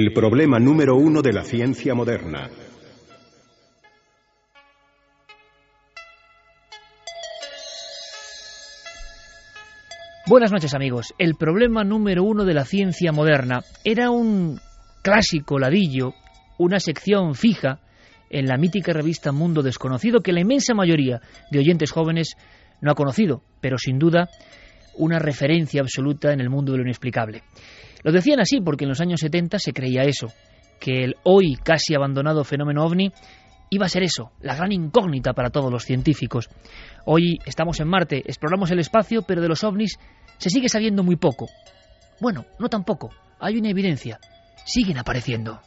El problema número uno de la ciencia moderna. Buenas noches amigos. El problema número uno de la ciencia moderna era un clásico ladillo, una sección fija en la mítica revista Mundo Desconocido que la inmensa mayoría de oyentes jóvenes no ha conocido, pero sin duda una referencia absoluta en el mundo de lo inexplicable. Lo decían así porque en los años 70 se creía eso, que el hoy casi abandonado fenómeno ovni iba a ser eso, la gran incógnita para todos los científicos. Hoy estamos en Marte, exploramos el espacio, pero de los ovnis se sigue sabiendo muy poco. Bueno, no tampoco, hay una evidencia, siguen apareciendo.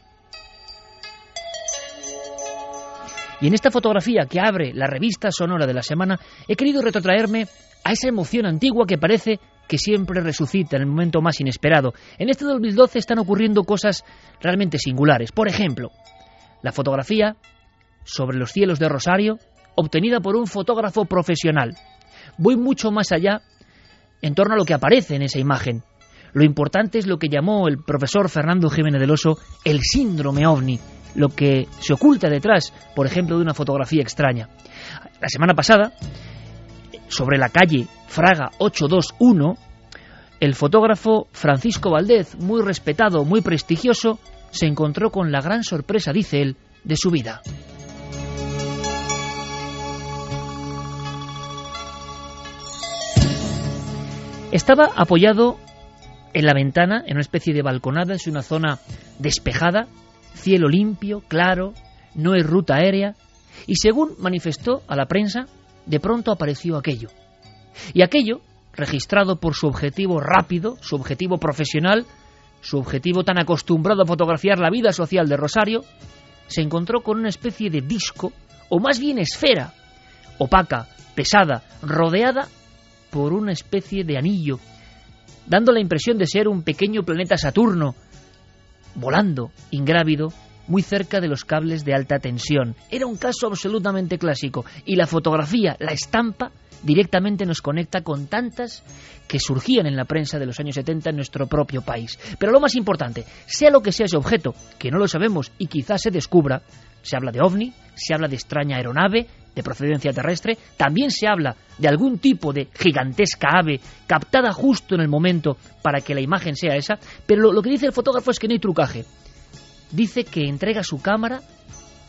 Y en esta fotografía que abre la revista sonora de la semana, he querido retrotraerme a esa emoción antigua que parece que siempre resucita en el momento más inesperado. En este 2012 están ocurriendo cosas realmente singulares. Por ejemplo, la fotografía sobre los cielos de Rosario, obtenida por un fotógrafo profesional. Voy mucho más allá en torno a lo que aparece en esa imagen. Lo importante es lo que llamó el profesor Fernando Jiménez del Oso el síndrome ovni, lo que se oculta detrás, por ejemplo, de una fotografía extraña. La semana pasada, sobre la calle Fraga 821, el fotógrafo Francisco Valdez, muy respetado, muy prestigioso, se encontró con la gran sorpresa, dice él, de su vida. Estaba apoyado en la ventana, en una especie de balconada, es una zona despejada, cielo limpio, claro, no hay ruta aérea, y según manifestó a la prensa, de pronto apareció aquello. Y aquello, registrado por su objetivo rápido, su objetivo profesional, su objetivo tan acostumbrado a fotografiar la vida social de Rosario, se encontró con una especie de disco, o más bien esfera, opaca, pesada, rodeada por una especie de anillo, dando la impresión de ser un pequeño planeta Saturno, volando, ingrávido, muy cerca de los cables de alta tensión. Era un caso absolutamente clásico y la fotografía, la estampa, directamente nos conecta con tantas que surgían en la prensa de los años 70 en nuestro propio país. Pero lo más importante, sea lo que sea ese objeto, que no lo sabemos y quizás se descubra, se habla de ovni, se habla de extraña aeronave, de procedencia terrestre, también se habla de algún tipo de gigantesca ave captada justo en el momento para que la imagen sea esa, pero lo, lo que dice el fotógrafo es que no hay trucaje. Dice que entrega su cámara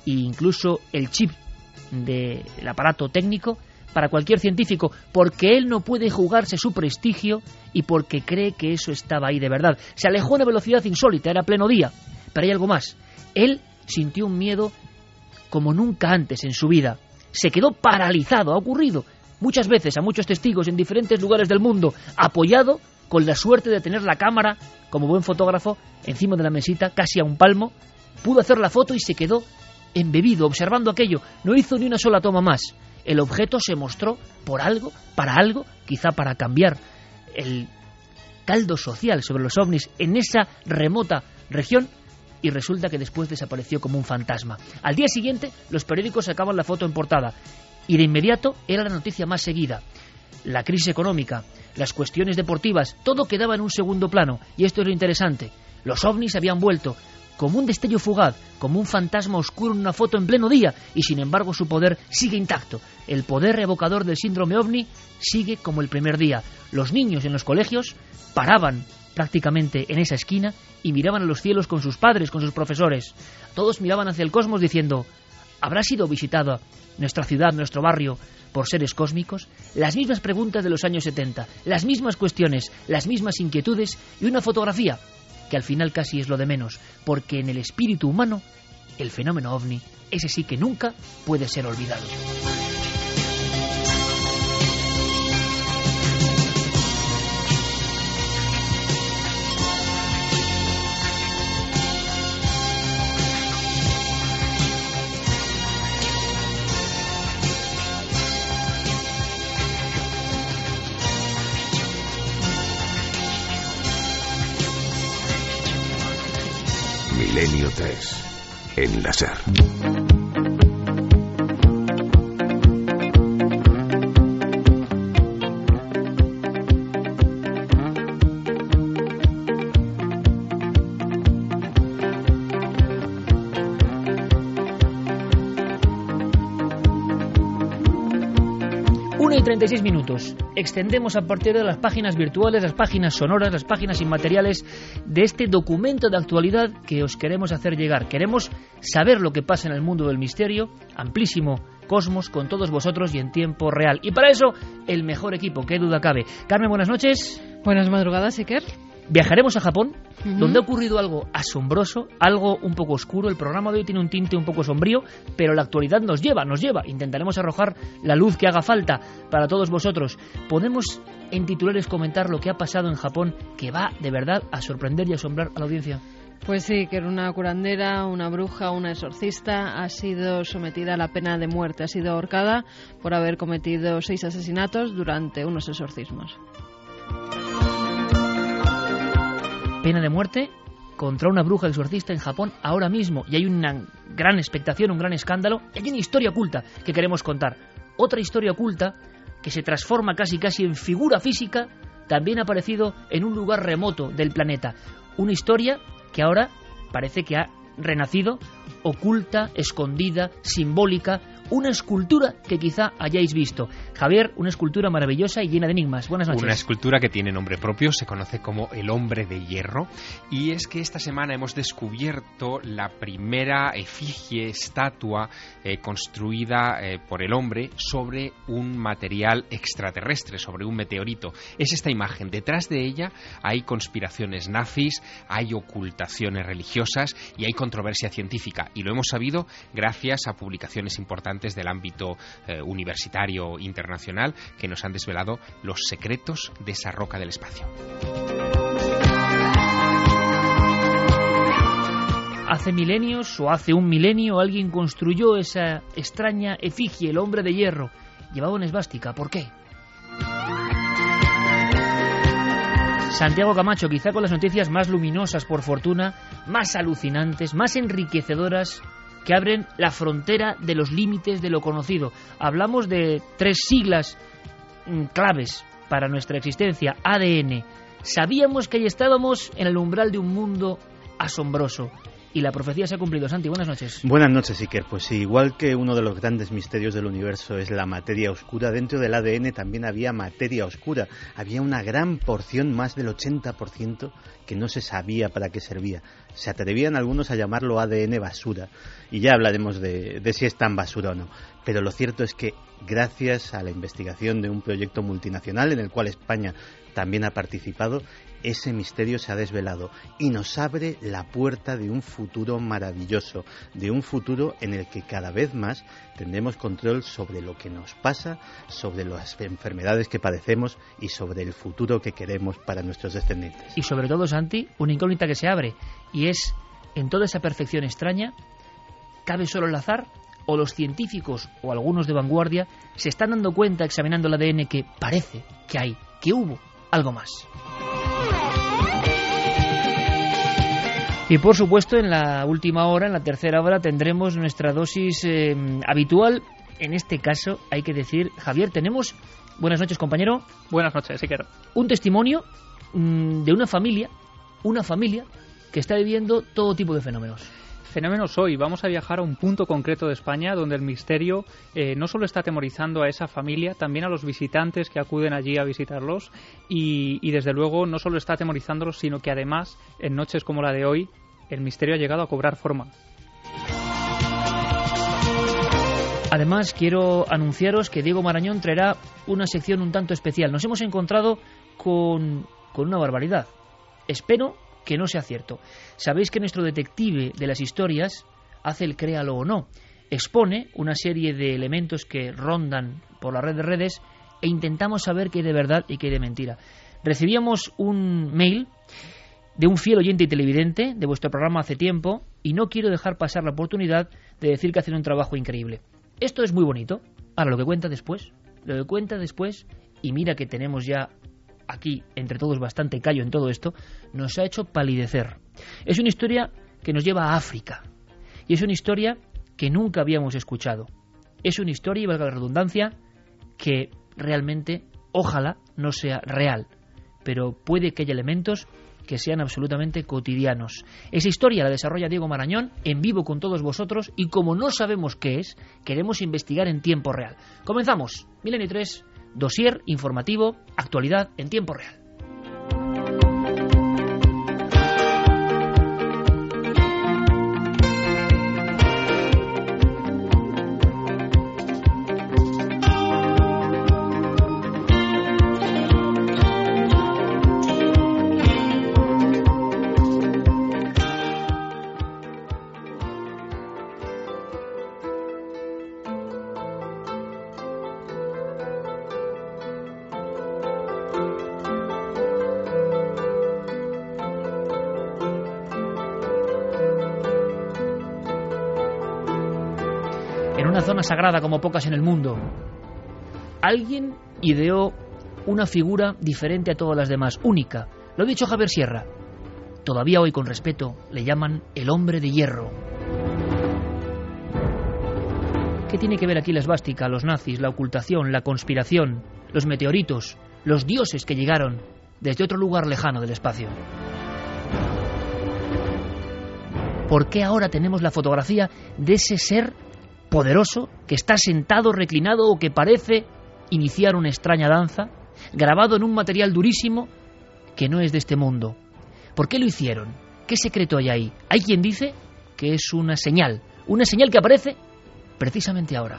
e incluso el chip del aparato técnico para cualquier científico, porque él no puede jugarse su prestigio y porque cree que eso estaba ahí de verdad. Se alejó a una velocidad insólita, era pleno día. Pero hay algo más. Él sintió un miedo como nunca antes en su vida. Se quedó paralizado, ha ocurrido muchas veces a muchos testigos en diferentes lugares del mundo, apoyado con la suerte de tener la cámara, como buen fotógrafo, encima de la mesita, casi a un palmo, pudo hacer la foto y se quedó embebido, observando aquello. No hizo ni una sola toma más el objeto se mostró por algo, para algo, quizá para cambiar el caldo social sobre los ovnis en esa remota región y resulta que después desapareció como un fantasma. Al día siguiente los periódicos sacaban la foto en portada y de inmediato era la noticia más seguida. La crisis económica, las cuestiones deportivas, todo quedaba en un segundo plano y esto es lo interesante. Los ovnis habían vuelto como un destello fugaz, como un fantasma oscuro en una foto en pleno día, y sin embargo su poder sigue intacto. El poder evocador del síndrome ovni sigue como el primer día. Los niños en los colegios paraban prácticamente en esa esquina y miraban a los cielos con sus padres, con sus profesores. Todos miraban hacia el cosmos diciendo, ¿habrá sido visitada nuestra ciudad, nuestro barrio, por seres cósmicos? Las mismas preguntas de los años 70, las mismas cuestiones, las mismas inquietudes y una fotografía que al final casi es lo de menos, porque en el espíritu humano, el fenómeno ovni, ese sí que nunca puede ser olvidado. 3. En y 36 minutos. Extendemos a partir de las páginas virtuales, las páginas sonoras, las páginas inmateriales de este documento de actualidad que os queremos hacer llegar. Queremos saber lo que pasa en el mundo del misterio, amplísimo cosmos, con todos vosotros y en tiempo real. Y para eso, el mejor equipo, qué duda cabe. Carmen, buenas noches. Buenas madrugadas, Iker. Viajaremos a Japón, donde ha ocurrido algo asombroso, algo un poco oscuro. El programa de hoy tiene un tinte un poco sombrío, pero la actualidad nos lleva, nos lleva. Intentaremos arrojar la luz que haga falta para todos vosotros. Podemos en titulares comentar lo que ha pasado en Japón, que va de verdad a sorprender y asombrar a la audiencia. Pues sí, que era una curandera, una bruja, una exorcista, ha sido sometida a la pena de muerte, ha sido ahorcada por haber cometido seis asesinatos durante unos exorcismos. Pena de muerte contra una bruja exorcista en Japón ahora mismo. Y hay una gran expectación, un gran escándalo. Y hay una historia oculta que queremos contar. Otra historia oculta que se transforma casi casi en figura física, también aparecido en un lugar remoto del planeta. Una historia que ahora parece que ha renacido, oculta, escondida, simbólica, una escultura que quizá hayáis visto. Javier, una escultura maravillosa y llena de enigmas. Buenas noches. Una escultura que tiene nombre propio, se conoce como el hombre de hierro. Y es que esta semana hemos descubierto la primera efigie, estatua eh, construida eh, por el hombre sobre un material extraterrestre, sobre un meteorito. Es esta imagen. Detrás de ella hay conspiraciones nazis, hay ocultaciones religiosas y hay controversia científica. Y lo hemos sabido gracias a publicaciones importantes del ámbito eh, universitario internacional que nos han desvelado los secretos de esa roca del espacio. Hace milenios o hace un milenio alguien construyó esa extraña efigie, el hombre de hierro. Llevaba una esvástica. ¿Por qué? Santiago Camacho, quizá con las noticias más luminosas, por fortuna, más alucinantes, más enriquecedoras, que abren la frontera de los límites de lo conocido. Hablamos de tres siglas mm, claves para nuestra existencia, ADN. Sabíamos que ahí estábamos en el umbral de un mundo asombroso. Y la profecía se ha cumplido. Santi, buenas noches. Buenas noches, Iker. Pues igual que uno de los grandes misterios del universo es la materia oscura, dentro del ADN también había materia oscura. Había una gran porción, más del 80%, que no se sabía para qué servía. Se atrevían algunos a llamarlo ADN basura. Y ya hablaremos de, de si es tan basura o no. Pero lo cierto es que gracias a la investigación de un proyecto multinacional en el cual España también ha participado, ese misterio se ha desvelado y nos abre la puerta de un futuro maravilloso, de un futuro en el que cada vez más tendremos control sobre lo que nos pasa, sobre las enfermedades que padecemos y sobre el futuro que queremos para nuestros descendientes. Y sobre todo, Santi, una incógnita que se abre. Y es, en toda esa perfección extraña, ¿cabe solo el azar? ¿O los científicos o algunos de vanguardia se están dando cuenta, examinando el ADN, que parece que hay, que hubo algo más? Y por supuesto, en la última hora, en la tercera hora, tendremos nuestra dosis eh, habitual. En este caso, hay que decir, Javier, tenemos, buenas noches compañero, Buenas noches, Iker. un testimonio mm, de una familia, una familia que está viviendo todo tipo de fenómenos. Fenómenos hoy. Vamos a viajar a un punto concreto de España donde el misterio eh, no solo está atemorizando a esa familia, también a los visitantes que acuden allí a visitarlos y, y desde luego no solo está atemorizándolos, sino que además en noches como la de hoy el misterio ha llegado a cobrar forma. Además, quiero anunciaros que Diego Marañón traerá una sección un tanto especial. Nos hemos encontrado con, con una barbaridad. Espero que no sea cierto. Sabéis que nuestro detective de las historias hace el créalo o no. Expone una serie de elementos que rondan por la red de redes e intentamos saber qué hay de verdad y qué de mentira. Recibíamos un mail de un fiel oyente y televidente de vuestro programa hace tiempo y no quiero dejar pasar la oportunidad de decir que hacen un trabajo increíble. Esto es muy bonito. Ahora, lo que cuenta después, lo que cuenta después, y mira que tenemos ya aquí, entre todos, bastante callo en todo esto, nos ha hecho palidecer. Es una historia que nos lleva a África. Y es una historia que nunca habíamos escuchado. Es una historia, y valga la redundancia, que realmente, ojalá, no sea real. Pero puede que haya elementos que sean absolutamente cotidianos. Esa historia la desarrolla Diego Marañón en vivo con todos vosotros y como no sabemos qué es, queremos investigar en tiempo real. Comenzamos. Milenio 3, dossier informativo, actualidad en tiempo real. Sagrada como pocas en el mundo. Alguien ideó una figura diferente a todas las demás, única. Lo ha dicho Javier Sierra. Todavía hoy con respeto le llaman el hombre de hierro. ¿Qué tiene que ver aquí la esvástica, los nazis, la ocultación, la conspiración, los meteoritos, los dioses que llegaron desde otro lugar lejano del espacio? ¿Por qué ahora tenemos la fotografía de ese ser poderoso que está sentado, reclinado o que parece iniciar una extraña danza, grabado en un material durísimo que no es de este mundo. ¿Por qué lo hicieron? ¿Qué secreto hay ahí? Hay quien dice que es una señal, una señal que aparece precisamente ahora.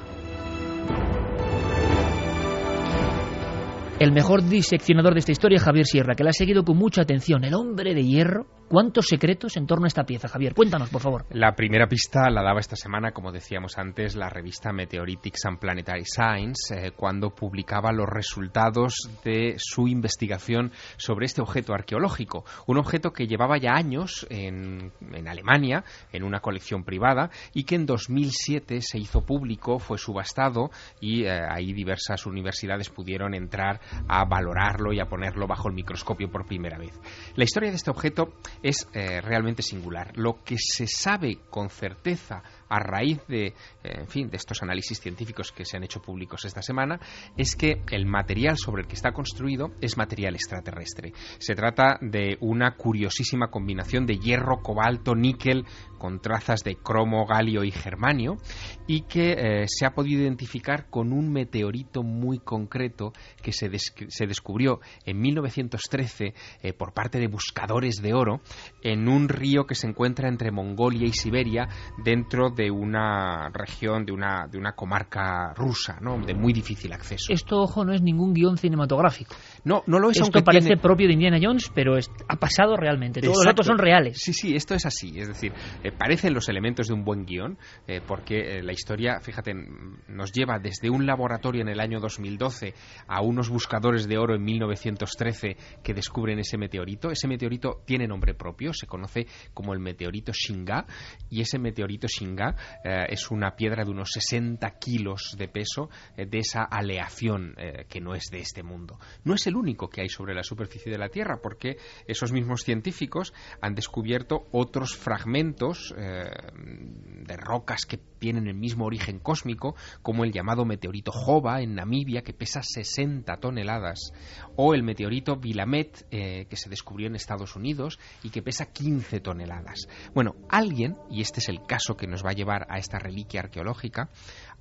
El mejor diseccionador de esta historia es Javier Sierra, que la ha seguido con mucha atención. El hombre de hierro. ¿Cuántos secretos en torno a esta pieza, Javier? Cuéntanos, por favor. La primera pista la daba esta semana, como decíamos antes, la revista Meteoritics and Planetary Science, eh, cuando publicaba los resultados de su investigación sobre este objeto arqueológico. Un objeto que llevaba ya años en, en Alemania, en una colección privada, y que en 2007 se hizo público, fue subastado, y eh, ahí diversas universidades pudieron entrar a valorarlo y a ponerlo bajo el microscopio por primera vez. La historia de este objeto es eh, realmente singular. Lo que se sabe con certeza a raíz de, eh, en fin, de estos análisis científicos que se han hecho públicos esta semana, es que el material sobre el que está construido es material extraterrestre. Se trata de una curiosísima combinación de hierro, cobalto, níquel, con trazas de cromo, galio y germanio, y que eh, se ha podido identificar con un meteorito muy concreto que se, se descubrió en 1913 eh, por parte de buscadores de oro en un río que se encuentra entre Mongolia y Siberia dentro de una región, de una, de una comarca rusa, ¿no? de muy difícil acceso. Esto, ojo, no es ningún guion cinematográfico. No, no lo es. Esto parece tiene... propio de Indiana Jones, pero es, ha pasado realmente. Todos Exacto. los datos son reales. Sí, sí, esto es así. Es decir, eh, parecen los elementos de un buen guion, eh, porque eh, la historia, fíjate, nos lleva desde un laboratorio en el año 2012 a unos buscadores de oro en 1913 que descubren ese meteorito. Ese meteorito tiene nombre propio, se conoce como el meteorito Shinga, y ese meteorito Shinga eh, es una piedra de unos 60 kilos de peso eh, de esa aleación eh, que no es de este mundo. No es el único que hay sobre la superficie de la Tierra, porque esos mismos científicos han descubierto otros fragmentos de rocas que tienen el mismo origen cósmico, como el llamado meteorito Jova en Namibia, que pesa 60 toneladas, o el meteorito Willamette, eh, que se descubrió en Estados Unidos y que pesa 15 toneladas. Bueno, alguien, y este es el caso que nos va a llevar a esta reliquia arqueológica,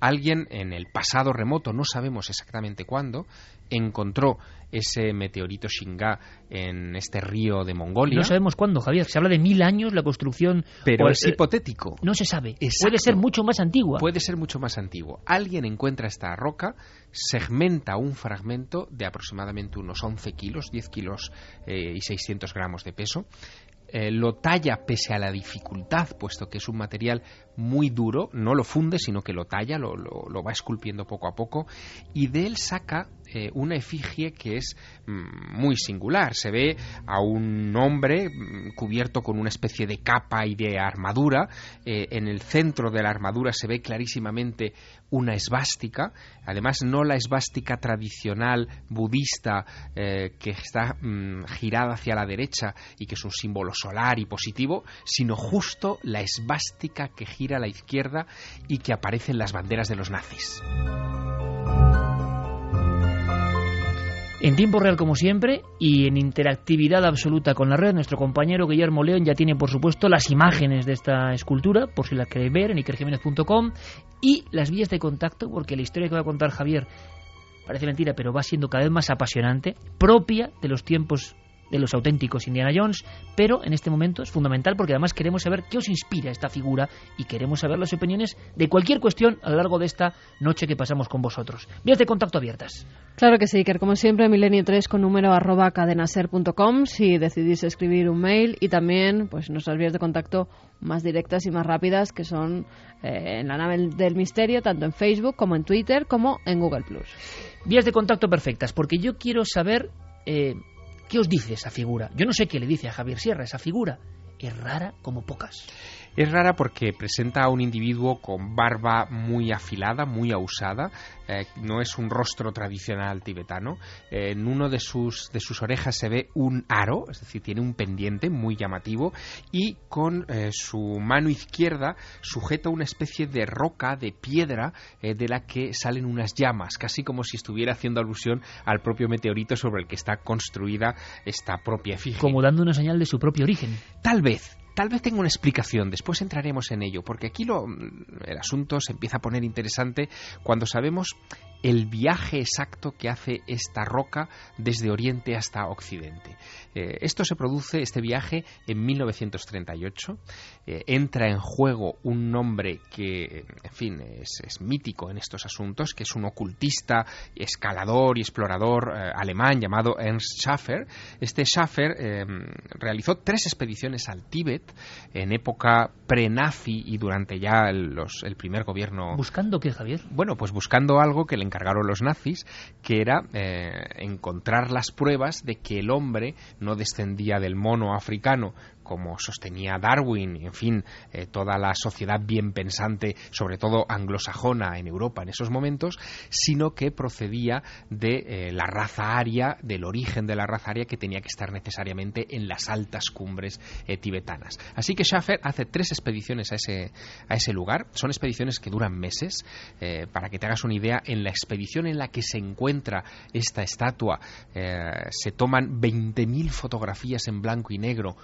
alguien en el pasado remoto, no sabemos exactamente cuándo, encontró ese meteorito Shinga en este río de Mongolia. No sabemos cuándo, Javier. Se habla de mil años la construcción. Pero es eh, hipotético. No se sabe. Exacto. Puede ser mucho más antigua. Puede ser mucho más antiguo. Alguien encuentra esta roca, segmenta un fragmento de aproximadamente unos 11 kilos, 10 kilos eh, y 600 gramos de peso, eh, lo talla pese a la dificultad, puesto que es un material muy duro, no lo funde, sino que lo talla, lo, lo- va esculpiendo poco a poco, y de él saca eh, una efigie que es mm, muy singular. Se ve a un hombre mm, cubierto con una especie de capa y de armadura. Eh, en el centro de la armadura se ve clarísimamente una esvástica, además no la esvástica tradicional budista eh, que está mm, girada hacia la derecha y que es un símbolo solar y positivo, sino justo la esvástica que gira a la izquierda y que aparece en las banderas de los nazis. En tiempo real, como siempre, y en interactividad absoluta con la red, nuestro compañero Guillermo León ya tiene, por supuesto, las imágenes de esta escultura, por si las queréis ver, en ikerjiménez.com, y las vías de contacto, porque la historia que va a contar Javier parece mentira, pero va siendo cada vez más apasionante, propia de los tiempos de los auténticos Indiana Jones, pero en este momento es fundamental porque además queremos saber qué os inspira esta figura y queremos saber las opiniones de cualquier cuestión a lo largo de esta noche que pasamos con vosotros. Vías de contacto abiertas. Claro que sí, Iker. Como siempre, milenio3 con número arroba cadenaser.com si decidís escribir un mail y también pues nuestras vías de contacto más directas y más rápidas que son eh, en la nave del misterio, tanto en Facebook como en Twitter como en Google+. Vías de contacto perfectas, porque yo quiero saber eh, qué os dice esa figura. Yo no sé qué le dice a Javier Sierra esa figura. Es rara como pocas. Es rara porque presenta a un individuo con barba muy afilada, muy ausada. Eh, no es un rostro tradicional tibetano. Eh, en uno de sus, de sus orejas se ve un aro, es decir, tiene un pendiente muy llamativo. Y con eh, su mano izquierda sujeta una especie de roca, de piedra, de la que salen unas llamas, casi como si estuviera haciendo alusión al propio meteorito sobre el que está construida esta propia efigie. Como dando una señal de su propio origen. Tal vez, tal vez tenga una explicación, después entraremos en ello, porque aquí lo, el asunto se empieza a poner interesante cuando sabemos el viaje exacto que hace esta roca desde Oriente hasta Occidente. Eh, esto se produce, este viaje, en 1938. Eh, entra en juego un nombre que, en fin, es, mítico en estos asuntos, que es un ocultista, escalador y explorador eh, alemán llamado Ernst Schaffer. Este Schaffer realizó tres expediciones al Tíbet en época pre-nazi y durante ya el, los- el primer gobierno ¿Buscando qué, Javier? bueno, pues buscando algo que le encargaron los nazis, que era eh, encontrar las pruebas de que el hombre no descendía del mono africano como sostenía Darwin en fin, eh, toda la sociedad bien pensante, sobre todo anglosajona en Europa en esos momentos, sino que procedía de eh, la raza aria, del origen de la raza aria que tenía que estar necesariamente en las altas cumbres eh, tibetanas. Así que Schaffer hace tres expediciones a ese, a ese lugar. Son expediciones que duran meses. Para que te hagas una idea, en la expedición en la que se encuentra esta estatua se toman 20.000 fotografías en blanco y negro,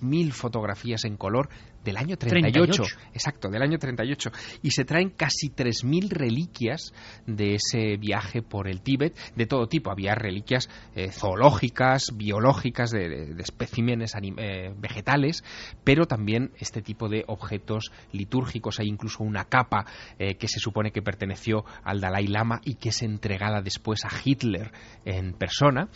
2.000 fotografías en color del año 38, 38. exacto, del año 38, y se traen casi 3.000 reliquias de ese viaje por el Tíbet, de todo tipo. Había reliquias eh, zoológicas, biológicas, de, de- de especímenes eh, vegetales, pero también este tipo de objetos litúrgicos. Hay incluso una capa eh, que se supone que perteneció al Dalai Lama y que es entregada después a Hitler en persona.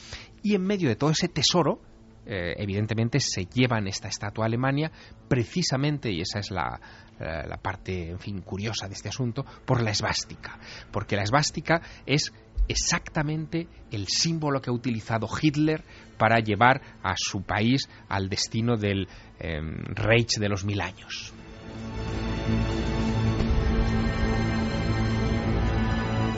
Y en medio de todo ese tesoro, eh, evidentemente se llevan esta estatua a Alemania precisamente, y esa es la, la- parte, en fin, curiosa de este asunto, por la esvástica. Porque la esvástica es exactamente el símbolo que ha utilizado Hitler para llevar a su país al destino del eh, Reich de los mil años.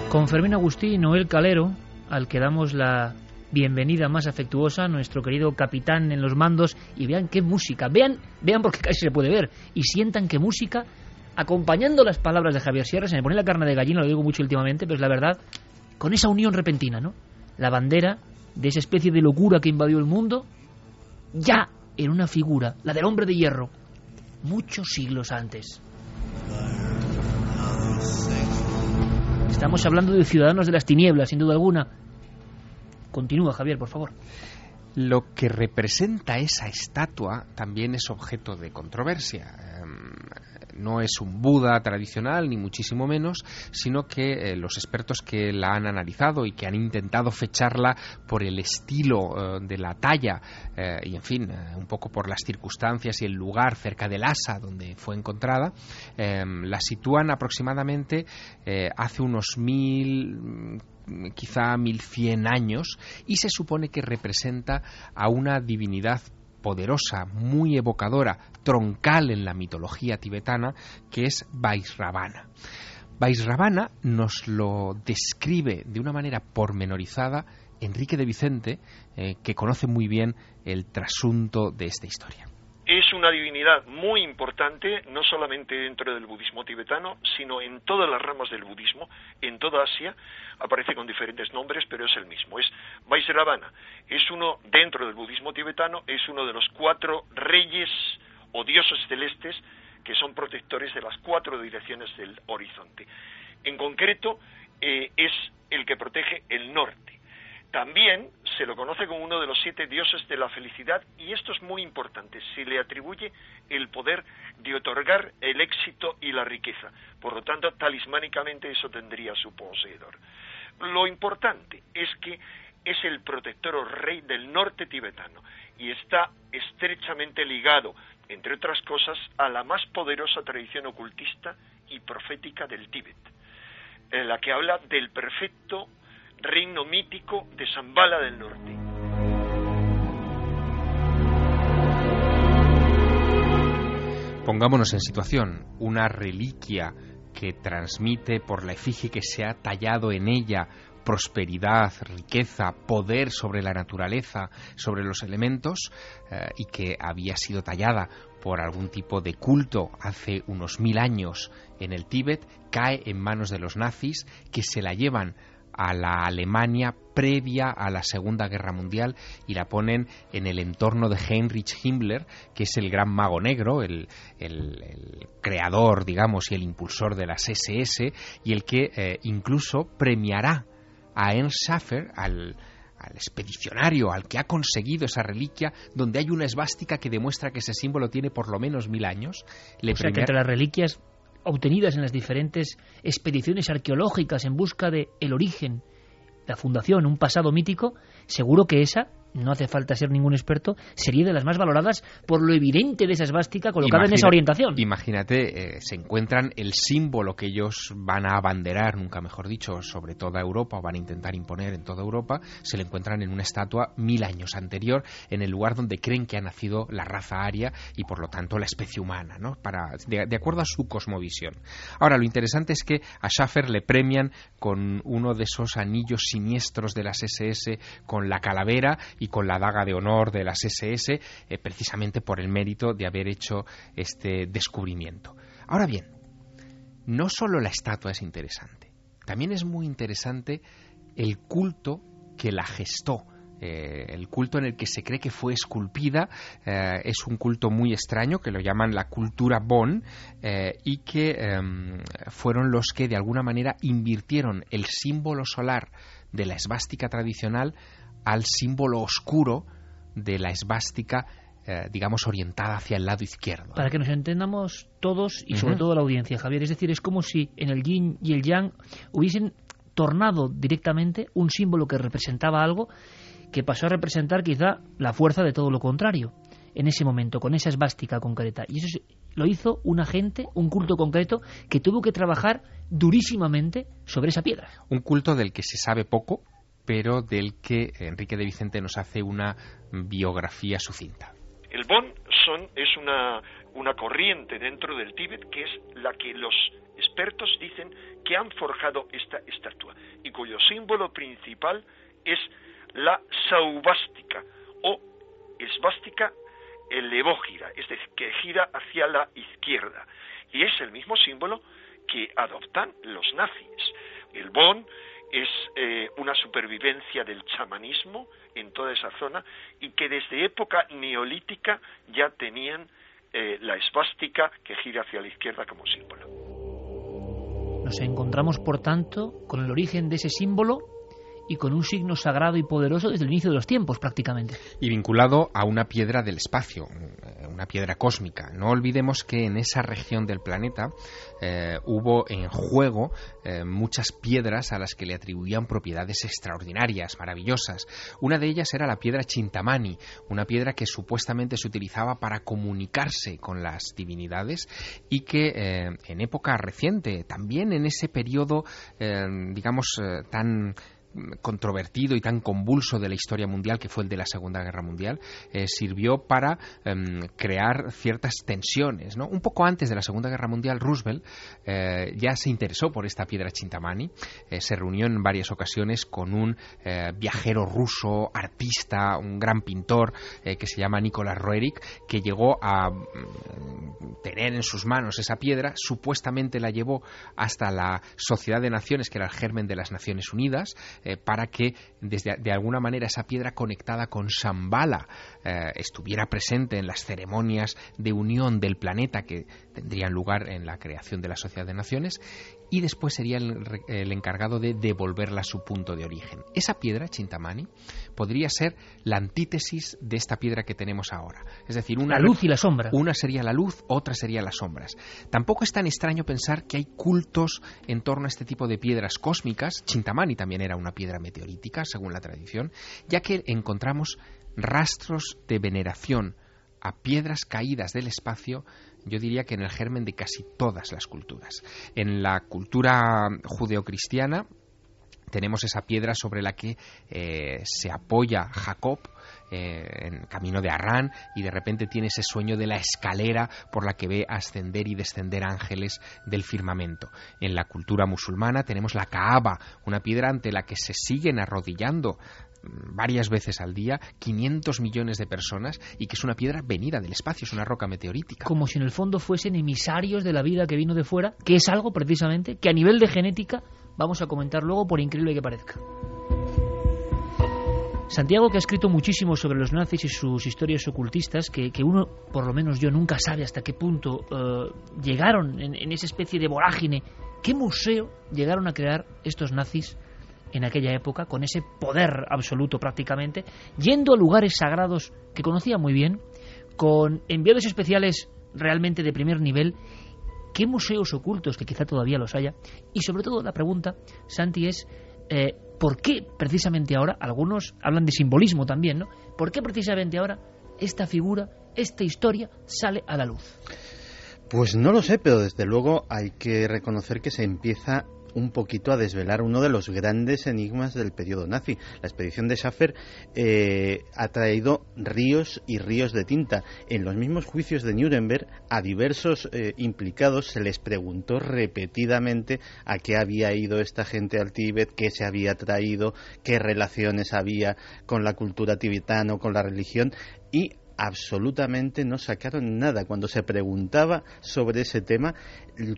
Con Fermín Agustí y Noel Calero, al que damos la bienvenida más afectuosa, nuestro querido capitán en los mandos, y vean qué música, vean, vean porque casi se puede ver, y sientan qué música acompañando las palabras de Javier Sierra, se me pone la carne de gallina, lo digo mucho últimamente, pero es la verdad, con esa unión repentina, ¿no? La bandera de esa especie de locura que invadió el mundo, ya en una figura, la del hombre de hierro, muchos siglos antes. Estamos hablando de ciudadanos de las tinieblas, sin duda alguna. Continúa, Javier, por favor. Lo que representa esa estatua también es objeto de controversia. Em, no es un Buda tradicional, ni muchísimo menos, sino que eh, los expertos que la han analizado y que han intentado fecharla por el estilo eh, de la talla eh, y, en fin, un poco por las circunstancias y el lugar cerca del asa donde fue encontrada, em, la sitúan aproximadamente hace unos mil quizá 1100 años y se supone que representa a una divinidad poderosa, muy evocadora, troncal en la mitología tibetana, que es Vaisravana. Vaisravana nos lo describe de una manera pormenorizada Enrique de Vicente, eh, que conoce muy bien el trasunto de esta historia es una divinidad muy importante, no solamente dentro del budismo tibetano, sino en todas las ramas del budismo, en toda Asia, aparece con diferentes nombres, pero es el mismo, es Vaisravana. Es uno, dentro del budismo tibetano, es uno de los cuatro reyes o dioses celestes que son protectores de las cuatro direcciones del horizonte. En concreto, eh, es el que protege el norte también se lo conoce como uno de los siete dioses de la felicidad y esto es muy importante, se le atribuye el poder de otorgar el éxito y la riqueza. Por lo tanto, talismánicamente eso tendría su poseedor. Lo importante es que es el protector o rey del norte tibetano y está estrechamente ligado, entre otras cosas, a la más poderosa tradición ocultista y profética del Tíbet, en la que habla del perfecto reino mítico de Zambala del Norte. Pongámonos en situación, una reliquia que transmite por la efigie que se ha tallado en ella prosperidad, riqueza, poder sobre la naturaleza, sobre los elementos, eh, y que había sido tallada por algún tipo de culto hace unos mil años en el Tíbet, cae en manos de los nazis que se la llevan a la Alemania previa a la Segunda Guerra Mundial y la ponen en el entorno de Heinrich Himmler, que es el gran mago negro, el, creador, digamos, y el impulsor de las SS, y el que eh, incluso premiará a Ernst Schaffer, al, expedicionario, al que ha conseguido esa reliquia, donde hay una esvástica que demuestra que ese símbolo tiene por lo menos mil años. Le o sea, que entre las reliquias obtenidas en las diferentes expediciones arqueológicas en busca de el origen, la fundación, un pasado mítico, seguro que esa no hace falta ser ningún experto, sería de las más valoradas por lo evidente de esa esvástica colocada en esa orientación. Imagínate, eh, se encuentran el símbolo que ellos van a abanderar, nunca mejor dicho, sobre toda Europa, o van a intentar imponer en toda Europa, se le encuentran en una estatua mil años anterior, en el lugar donde creen que ha nacido la raza aria y por lo tanto la especie humana, ¿no? Para, de, acuerdo a su cosmovisión. Ahora, lo interesante es que a Schaffer le premian con uno de esos anillos siniestros de las SS, con la calavera y con la daga de honor de las SS, eh, precisamente por el mérito de haber hecho este descubrimiento. Ahora bien, no solo la estatua es interesante, también es muy interesante el culto que la gestó. Eh, el culto en el que se cree que fue esculpida eh, es un culto muy extraño que lo llaman la cultura Bon y que em, fueron los que de alguna manera invirtieron el símbolo solar de la esvástica tradicional al símbolo oscuro de la esvástica, eh, digamos, orientada hacia el lado izquierdo. Para que nos entendamos todos y sobre todo la audiencia, Javier, es decir, es como si en el yin y el yang hubiesen tornado directamente un símbolo que representaba algo que pasó a representar quizá la fuerza de todo lo contrario en ese momento, con esa esvástica concreta. Y eso lo hizo una gente, un culto concreto, que tuvo que trabajar durísimamente sobre esa piedra. Un culto del que se sabe poco, pero del que Enrique de Vicente nos hace una biografía sucinta. El Bon son, es una, una corriente dentro del Tíbet que es la que los expertos dicen que han forjado esta estatua y cuyo símbolo principal es la saubástica o esvástica el levógira, es decir, que gira hacia la izquierda. Y es el mismo símbolo que adoptan los nazis. El bon es eh, una supervivencia del chamanismo en toda esa zona y que desde época neolítica ya tenían eh, la esvástica que gira hacia la izquierda como símbolo. Nos encontramos, por tanto, con el origen de ese símbolo y con un signo sagrado y poderoso desde el inicio de los tiempos prácticamente. Y vinculado a una piedra del espacio, una piedra cósmica. No olvidemos que en esa región del planeta eh, hubo en juego eh, muchas piedras a las que le atribuían propiedades extraordinarias, maravillosas. Una de ellas era la piedra Chintamani, una piedra que supuestamente se utilizaba para comunicarse con las divinidades y que eh, en época reciente, también en ese periodo, digamos, tan controvertido y tan convulso de la historia mundial que fue el de la Segunda Guerra Mundial eh, sirvió para em, crear ciertas tensiones ¿no? un poco antes de la Segunda Guerra Mundial Roosevelt eh, ya se interesó por esta piedra Chintamani eh, se reunió en varias ocasiones con un viajero ruso artista un gran pintor que se llama Nicolás Roerich que llegó a mm, tener en sus manos esa piedra supuestamente la llevó hasta la Sociedad de Naciones que era el germen de las Naciones Unidas eh, para que desde, de alguna manera esa piedra conectada con Shambhala eh, estuviera presente en las ceremonias de unión del planeta que tendrían lugar en la creación de la Sociedad de Naciones y después sería el, encargado de devolverla a su punto de origen. Esa piedra, Chintamani, podría ser la antítesis de esta piedra que tenemos ahora. Es decir, una la luz y la sombra. Una sería la luz, otra sería las sombras. Tampoco es tan extraño pensar que hay cultos en torno a este tipo de piedras cósmicas. Chintamani también era una piedra meteorítica, según la tradición, ya que encontramos rastros de veneración a piedras caídas del espacio yo diría que en el germen de casi todas las culturas. En la cultura judeocristiana tenemos esa piedra sobre la que eh, se apoya Jacob eh, en camino de Arrán y de repente tiene ese sueño de la escalera por la que ve ascender y descender ángeles del firmamento. En la cultura musulmana tenemos la Kaaba, una piedra ante la que se siguen arrodillando varias veces al día 500 millones de personas y que es una piedra venida del espacio, es una roca meteorítica. Como si en el fondo fuesen emisarios de la vida que vino de fuera, que es algo precisamente que a nivel de genética vamos a comentar luego por increíble que parezca. Santiago, que ha escrito muchísimo sobre los nazis y sus historias ocultistas, que, uno, por lo menos yo, nunca sabe hasta qué punto eh, llegaron en, en esa especie de vorágine. ¿Qué museo llegaron a crear estos nazis en aquella época, con ese poder absoluto prácticamente, yendo a lugares sagrados que conocía muy bien, con enviados especiales realmente de primer nivel, qué museos ocultos, que quizá todavía los haya, y sobre todo la pregunta, Santi, es eh, ¿por qué precisamente ahora, algunos hablan de simbolismo también, ¿no? ¿Por qué precisamente ahora esta figura, esta historia sale a la luz? Pues no lo sé, pero desde luego hay que reconocer que se empieza un poquito a desvelar uno de los grandes enigmas del periodo nazi. La expedición de Schaffer eh, ha traído ríos y ríos de tinta. En los mismos juicios de Nuremberg, a diversos eh, implicados se les preguntó repetidamente a qué había ido esta gente al Tíbet, qué se había traído, qué relaciones había con la cultura tibetana o con la religión y absolutamente no sacaron nada. Cuando se preguntaba sobre ese tema,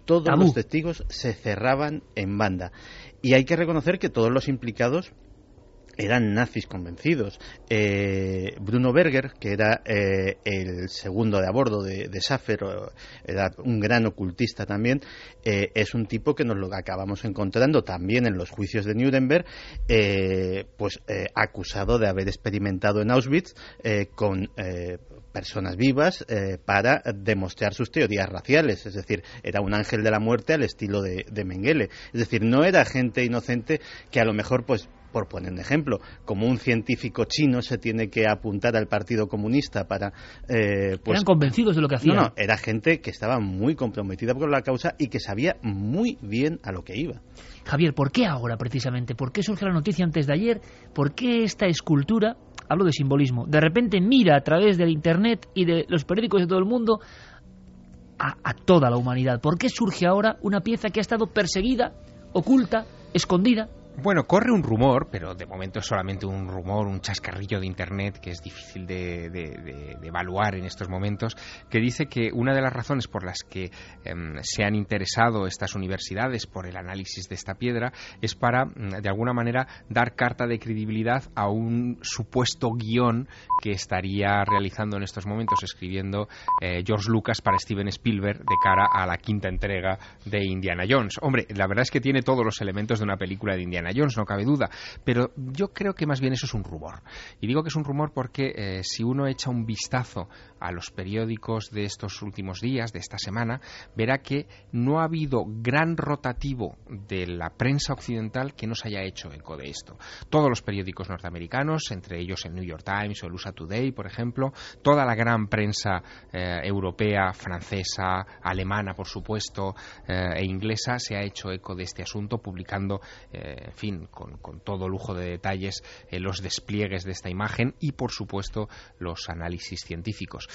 todos los testigos se cerraban en banda. Y hay que reconocer que todos los implicados eran nazis convencidos. Eh, Bruno Berger, que era eh, el segundo de a bordo de, de era un gran ocultista también, eh, es un tipo que nos lo acabamos encontrando también en los juicios de Nuremberg, pues acusado de haber experimentado en Auschwitz con personas vivas para demostrar sus teorías raciales, es decir, era un ángel de la muerte al estilo de, de Mengele, es decir, no era gente inocente que a lo mejor pues por poner un ejemplo, como un científico chino se tiene que apuntar al Partido Comunista para... Eh, pues, Eran convencidos de lo que hacían. No, no, era gente que estaba muy comprometida con la causa y que sabía muy bien a lo que iba. Javier, ¿por qué ahora precisamente? ¿Por qué surge la noticia antes de ayer? ¿Por qué esta escultura, hablo de simbolismo, de repente mira a través del Internet y de los periódicos de todo el mundo a, a toda la humanidad? ¿Por qué surge ahora una pieza que ha estado perseguida, oculta, escondida Bueno, corre un rumor, pero de momento es solamente un rumor, un chascarrillo de Internet que es difícil de, evaluar en estos momentos, que dice que una de las razones por las que eh, se han interesado estas universidades por el análisis de esta piedra es para, mm, de alguna manera, dar carta de credibilidad a un supuesto guion que estaría realizando en estos momentos, escribiendo eh, George Lucas para Steven Spielberg de cara a la quinta entrega de Indiana Jones. Hombre, la verdad es que tiene todos los elementos de una película de Indiana Jones, no cabe duda, pero yo creo que más bien eso es un rumor. Y digo que es un rumor porque eh, si uno echa un vistazo a los periódicos de estos últimos días, de esta semana, verá que no ha habido gran rotativo de la prensa occidental que no se haya hecho eco de esto. Todos los periódicos norteamericanos, entre ellos el New York Times o el USA Today, por ejemplo, toda la gran prensa eh, europea, francesa, alemana, por supuesto, eh, e inglesa, se ha hecho eco de este asunto, publicando en fin, con, todo lujo de detalles, eh, los despliegues de esta imagen y, por supuesto, los análisis científicos.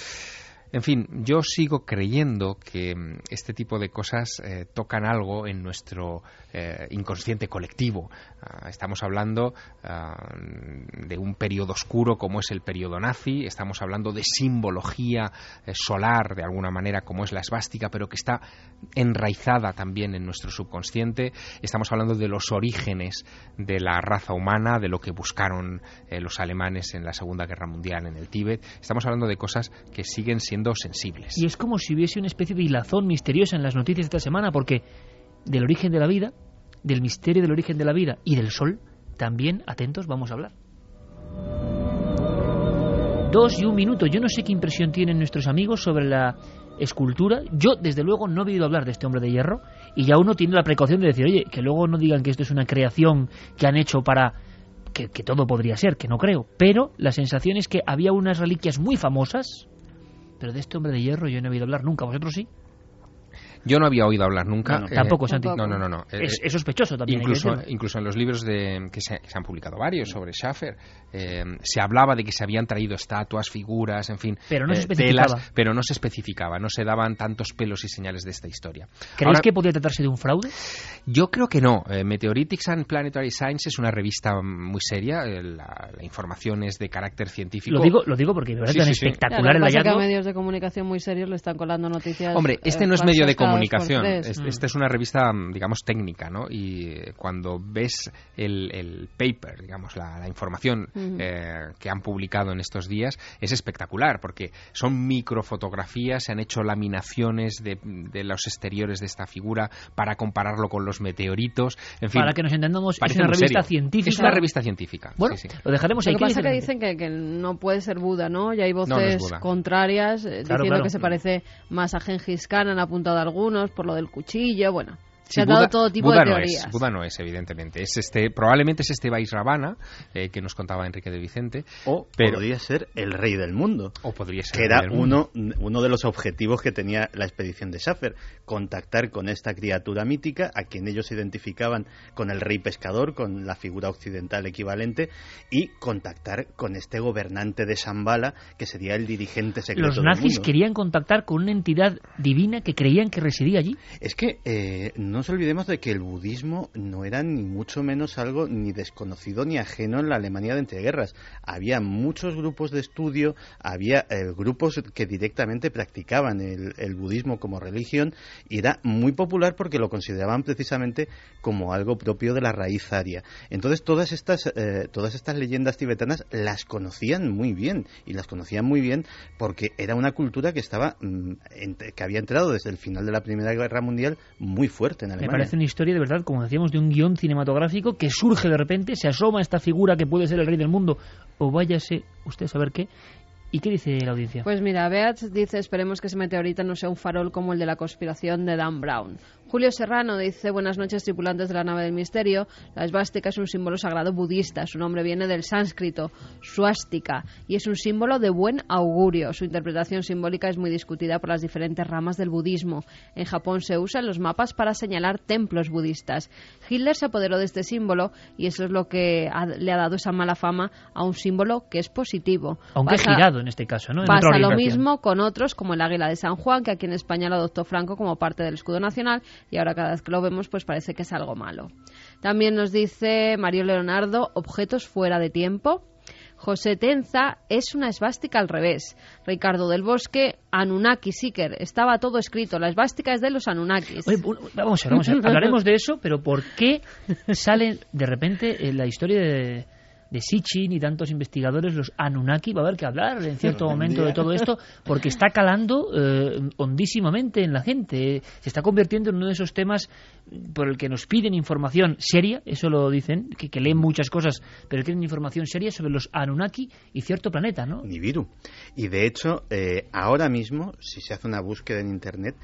En fin, yo sigo creyendo que mm, este tipo de cosas eh, tocan algo en nuestro eh, inconsciente colectivo. Ah, estamos hablando ah, de un periodo oscuro como es el periodo nazi, estamos hablando de simbología eh, solar de alguna manera como es la esvástica, pero que está enraizada también en nuestro subconsciente. Estamos hablando de los orígenes de la raza humana, de lo que buscaron los alemanes en la Segunda Guerra Mundial en el Tíbet. Estamos hablando de cosas que siguen siendo sensibles. Y es como si hubiese una especie de hilazón misteriosa en las noticias de esta semana, porque del origen de la vida, del misterio del origen de la vida y del sol, también, atentos, vamos a hablar. Dos y un minuto. Yo no sé qué impresión tienen nuestros amigos sobre la escultura. Yo, desde luego, no he oído hablar de este hombre de hierro y ya uno tiene la precaución de decir, oye, que luego no digan que esto es una creación que han hecho para... Que, que todo podría ser, que no creo. Pero la sensación es que había unas reliquias muy famosas, pero de este hombre de hierro yo no he oído hablar nunca. ¿Vosotros sí? Yo no había oído hablar nunca. Eh, tampoco, Santi. No, no, no. Es, sospechoso también. Incluso, incluso en los libros de, que, se, han publicado varios sobre Schaffer, eh, se hablaba de que se habían traído estatuas, figuras, en fin, pero no se eh, especificaba. pero no se especificaba, no se daban tantos pelos y señales de esta historia. ¿Creéis que podría tratarse de un fraude? Yo creo que no. Meteoritics and Planetary Science es una revista muy seria, la, información es de carácter científico. Lo digo, lo digo porque es tan espectacular el hallazgo. medios de comunicación muy serios le están colando noticias. Hombre, este no es medio de comunicación. Esta es una revista, digamos, técnica, ¿no? Y eh, cuando ves el, paper, digamos, la, información eh, que han publicado en estos días, es espectacular, porque son microfotografías, se han hecho laminaciones de, los exteriores de esta figura para compararlo con los meteoritos. En fin, para que nos entendamos, es una revista científica. Es una revista científica. Bueno, lo dejaremos ahí. Lo que pasa es que dicen que, no puede ser Buda, ¿no? Y hay voces contrarias eh, diciendo que se parece más a Gengis Khan, han apuntado algunos por lo del cuchillo, bueno. Se ha dado todo tipo de teorías. No es, Buda no es, evidentemente. Es este, probablemente es este Vaisravana eh, que nos contaba Enrique de Vicente. O podría ser el rey del mundo. O podría ser. Que era uno, uno de los objetivos que tenía la expedición de Schaffer. Contactar con esta criatura mítica, a quien ellos identificaban con el rey pescador, con la figura occidental equivalente, y contactar con este gobernante de Shambhala, que sería el dirigente secreto Los nazis querían contactar con una entidad divina que creían que residía allí. Es que eh, no nos olvidemos de que el budismo no era ni mucho menos algo ni desconocido ni ajeno en la Alemania de entreguerras. Había muchos grupos de estudio, había eh, grupos que directamente practicaban el, budismo como religión y era muy popular porque lo consideraban precisamente como algo propio de la raíz aria. Entonces todas estas, eh, todas estas leyendas tibetanas las conocían muy bien y las conocían muy bien porque era una cultura que estaba mm, que había entrado desde el final de la Primera Guerra Mundial muy fuerte me parece una historia de verdad, como decíamos, de un guion cinematográfico que surge de repente, se asoma esta figura que puede ser el rey del mundo, o váyase usted a saber qué, ¿Y qué dice la audiencia? Pues mira, Beat dice, esperemos que ese meteorito no sea un farol como el de la conspiración de Dan Brown. Julio Serrano dice, buenas noches tripulantes de la nave del misterio. La esvástica es un símbolo sagrado budista. Su nombre viene del sánscrito, suástica, y es un símbolo de buen augurio. Su interpretación simbólica es muy discutida por las diferentes ramas del budismo. En Japón se usan los mapas para señalar templos budistas. Hitler se apoderó de este símbolo y eso es lo que le ha dado esa mala fama a un símbolo que es positivo. Aunque girado en este caso, ¿no? pasa lo mismo con otros como el águila de San Juan, que aquí en España lo adoptó Franco como parte del escudo nacional y ahora cada vez que lo vemos pues parece que es algo malo. También nos dice Mario Leonardo, objetos fuera de tiempo. José Tenza es una esvástica al revés. Ricardo del Bosque, Anunnaki Seeker. Estaba todo escrito. La esvástica es de los Anunnakis. vamos a ver, vamos a ver. Hablaremos de eso, pero ¿por qué sale de repente la historia de de Sitchin y tantos investigadores, los Anunnaki, va a haber que hablar en cierto momento de todo esto, porque está calando eh, hondísimamente en la gente. Se está convirtiendo en uno de esos temas por el que nos piden información seria, eso lo dicen, que, leen muchas cosas, pero quieren información seria sobre los Anunnaki y cierto planeta, ¿no? Nibiru. Y de hecho, eh, ahora mismo, si se hace una búsqueda en Internet,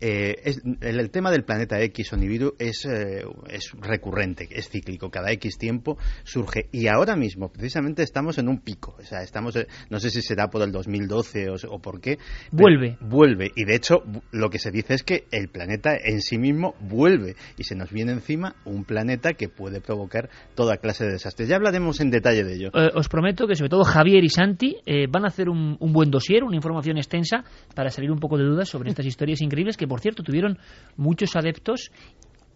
eh, el, tema del planeta X o Nibiru es, eh, es recurrente, es cíclico, cada X tiempo surge y ahora mismo precisamente estamos en un pico, o sea, estamos, eh, no sé si será por el 2012 o, por qué. Vuelve. Vuelve y de hecho lo que se dice es que el planeta en sí mismo vuelve y se nos viene encima un planeta que puede provocar toda clase de desastres. Ya hablaremos en detalle de ello. os prometo que sobre todo Javier y Santi van a hacer un, un buen dossier, una información extensa para salir un poco de dudas sobre estas historias increíbles que por cierto, tuvieron muchos adeptos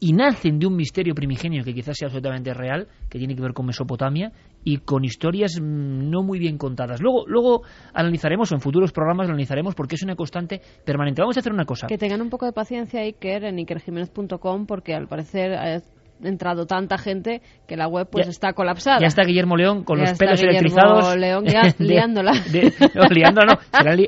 y nacen de un misterio primigenio que quizás sea absolutamente real, que tiene que ver con Mesopotamia y con historias mm, no muy bien contadas. Luego, luego analizaremos, o en futuros programas lo analizaremos, porque es una constante permanente. Vamos a hacer una cosa. Que tengan un poco de paciencia, Iker, en ikerjiménez.com, porque al parecer ha entrado tanta gente que la web pues está colapsada. Ya está Guillermo León con los pelos electrizados. León ya liándola. no, liándola no,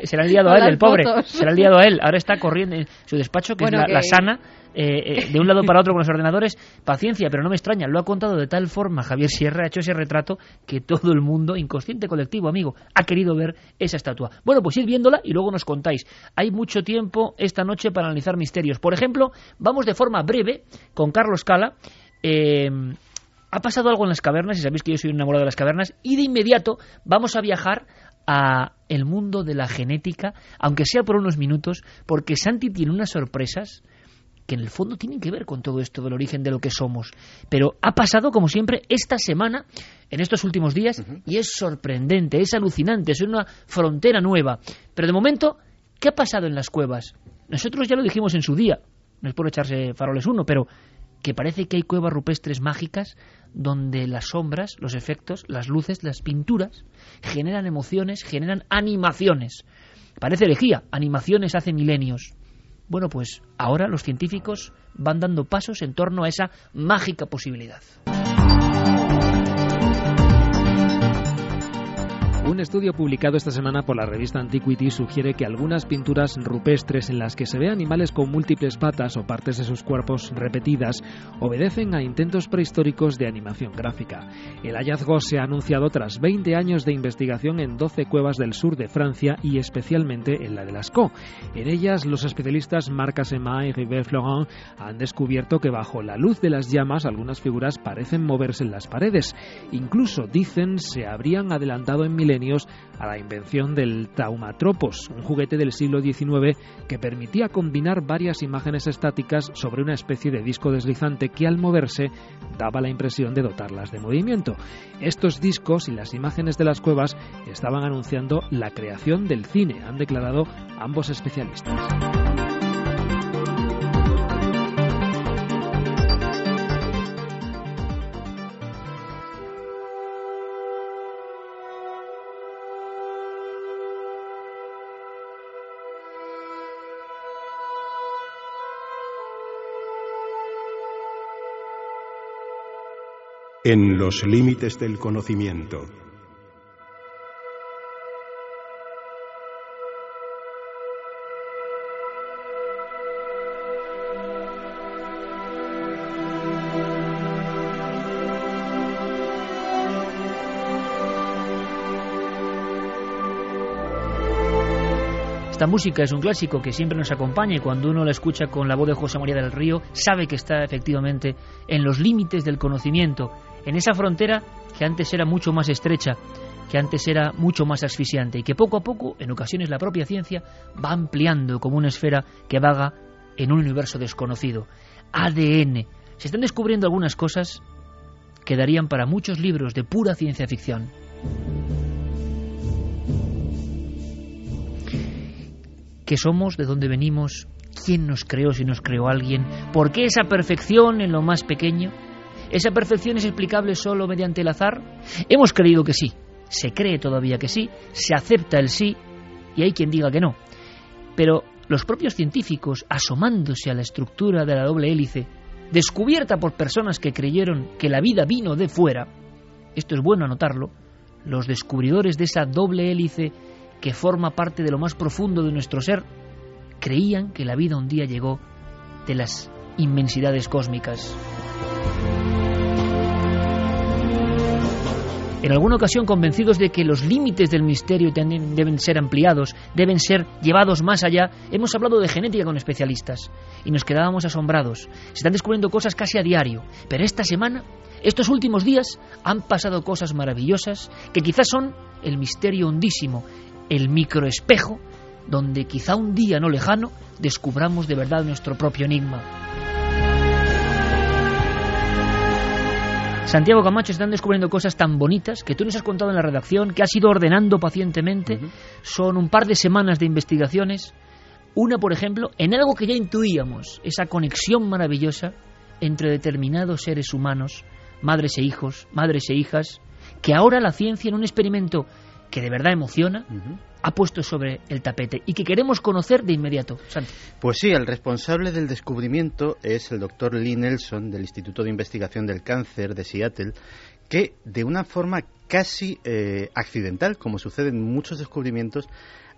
se la, han liado a él, el pobre. Se la han liado a él. Ahora está corriendo en su despacho, que es la, sana, eh, eh, de un lado para otro con los ordenadores. Paciencia, pero no me extraña. Lo ha contado de tal forma Javier Sierra, ha hecho ese retrato que todo el mundo, inconsciente colectivo, amigo, ha querido ver esa estatua. Bueno, pues ir viéndola y luego nos contáis. Hay mucho tiempo esta noche para analizar misterios. Por ejemplo, vamos de forma breve con Carlos Cala eh, ha pasado algo en las cavernas, y sabéis que yo soy un enamorado de las cavernas, y de inmediato vamos a viajar a el mundo de la genética, aunque sea por unos minutos, porque Santi tiene unas sorpresas que en el fondo tienen que ver con todo esto del origen de lo que somos. Pero ha pasado, como siempre, esta semana, en estos últimos días, y es sorprendente, es alucinante, es una frontera nueva. Pero de momento, ¿qué ha pasado en las cuevas? Nosotros ya lo dijimos en su día, no es por echarse faroles uno, pero que parece que hay cuevas rupestres mágicas donde las sombras, los efectos, las luces, las pinturas generan emociones, generan animaciones. Parece elegía, animaciones hace milenios. Bueno, pues ahora los científicos van dando pasos en torno a esa mágica posibilidad. Un estudio publicado esta semana por la revista Antiquity sugiere que algunas pinturas rupestres en las que se ve animales con múltiples patas o partes de sus cuerpos repetidas obedecen a intentos prehistóricos de animación gráfica. El hallazgo se ha anunciado tras 20 años de investigación en 12 cuevas del sur de Francia y especialmente en la de Lascaux. En ellas, los especialistas Marc Asema y Rivet Florent han descubierto que bajo la luz de las llamas algunas figuras parecen moverse en las paredes. Incluso, dicen, se habrían adelantado en milenios a la invención del Taumatropos, un juguete del siglo XIX que permitía combinar varias imágenes estáticas sobre una especie de disco deslizante que al moverse daba la impresión de dotarlas de movimiento. Estos discos y las imágenes de las cuevas estaban anunciando la creación del cine, han declarado ambos especialistas. En los límites del conocimiento. Esta música es un clásico que siempre nos acompaña y cuando uno la escucha con la voz de José María del Río sabe que está efectivamente en los límites del conocimiento en esa frontera que antes era mucho más estrecha, que antes era mucho más asfixiante y que poco a poco, en ocasiones la propia ciencia, va ampliando como una esfera que vaga en un universo desconocido. ADN. Se están descubriendo algunas cosas que darían para muchos libros de pura ciencia ficción. ¿Qué somos? ¿De dónde venimos? ¿Quién nos creó si nos creó alguien? ¿Por qué esa perfección en lo más pequeño? ¿Esa perfección es explicable solo mediante el azar? Hemos creído que sí, se cree todavía que sí, se acepta el sí y hay quien diga que no. Pero los propios científicos, asomándose a la estructura de la doble hélice, descubierta por personas que creyeron que la vida vino de fuera, esto es bueno anotarlo, los descubridores de esa doble hélice que forma parte de lo más profundo de nuestro ser, creían que la vida un día llegó de las inmensidades cósmicas. En alguna ocasión convencidos de que los límites del misterio deben ser ampliados, deben ser llevados más allá, hemos hablado de genética con especialistas y nos quedábamos asombrados. Se están descubriendo cosas casi a diario, pero esta semana, estos últimos días, han pasado cosas maravillosas que quizás son el misterio hondísimo, el microespejo, donde quizá un día no lejano descubramos de verdad nuestro propio enigma. Santiago Camacho están descubriendo cosas tan bonitas que tú nos has contado en la redacción, que has ido ordenando pacientemente. Son un par de semanas de investigaciones. Una, por ejemplo, en algo que ya intuíamos, esa conexión maravillosa entre determinados seres humanos, madres e hijos, madres e hijas, que ahora la ciencia en un experimento que de verdad emociona, ha puesto sobre el tapete y que queremos conocer de inmediato. Pues sí, el responsable del descubrimiento es el doctor Lee Nelson del Instituto de Investigación del Cáncer de Seattle, que de una forma casi eh, accidental, como sucede en muchos descubrimientos,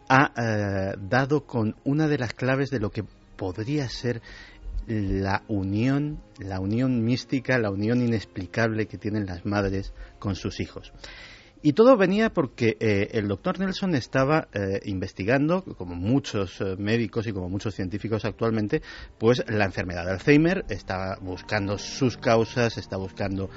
ha eh, dado con una de las claves de lo que podría ser la unión, la unión mística, la unión inexplicable que tienen las madres con sus hijos. Y todo venía porque eh, el doctor Nelson estaba eh, investigando, como muchos eh, médicos y como muchos científicos actualmente, pues la enfermedad de Alzheimer, está buscando sus causas, está buscando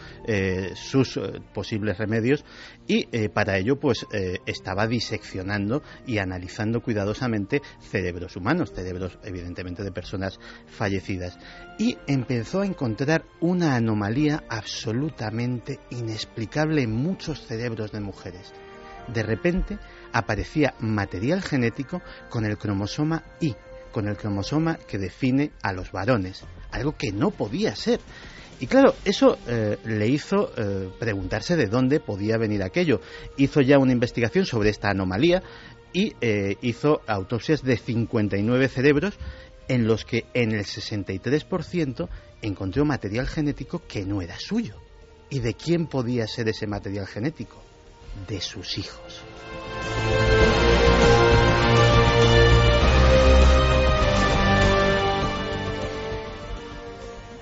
sus posibles remedios y para ello pues estaba diseccionando y analizando cuidadosamente cerebros humanos, cerebros evidentemente de personas fallecidas. Y empezó a encontrar una anomalía absolutamente inexplicable en muchos cerebros de mujeres. De repente aparecía material genético con el cromosoma Y, con el cromosoma que define a los varones, algo que no podía ser. Y claro, eso eh, le hizo eh, preguntarse de dónde podía venir aquello. Hizo ya una investigación sobre esta anomalía y eh, hizo autopsias de 59 cerebros en los que en el 63% encontró material genético que no era suyo. ¿Y de quién podía ser ese material genético? de sus hijos.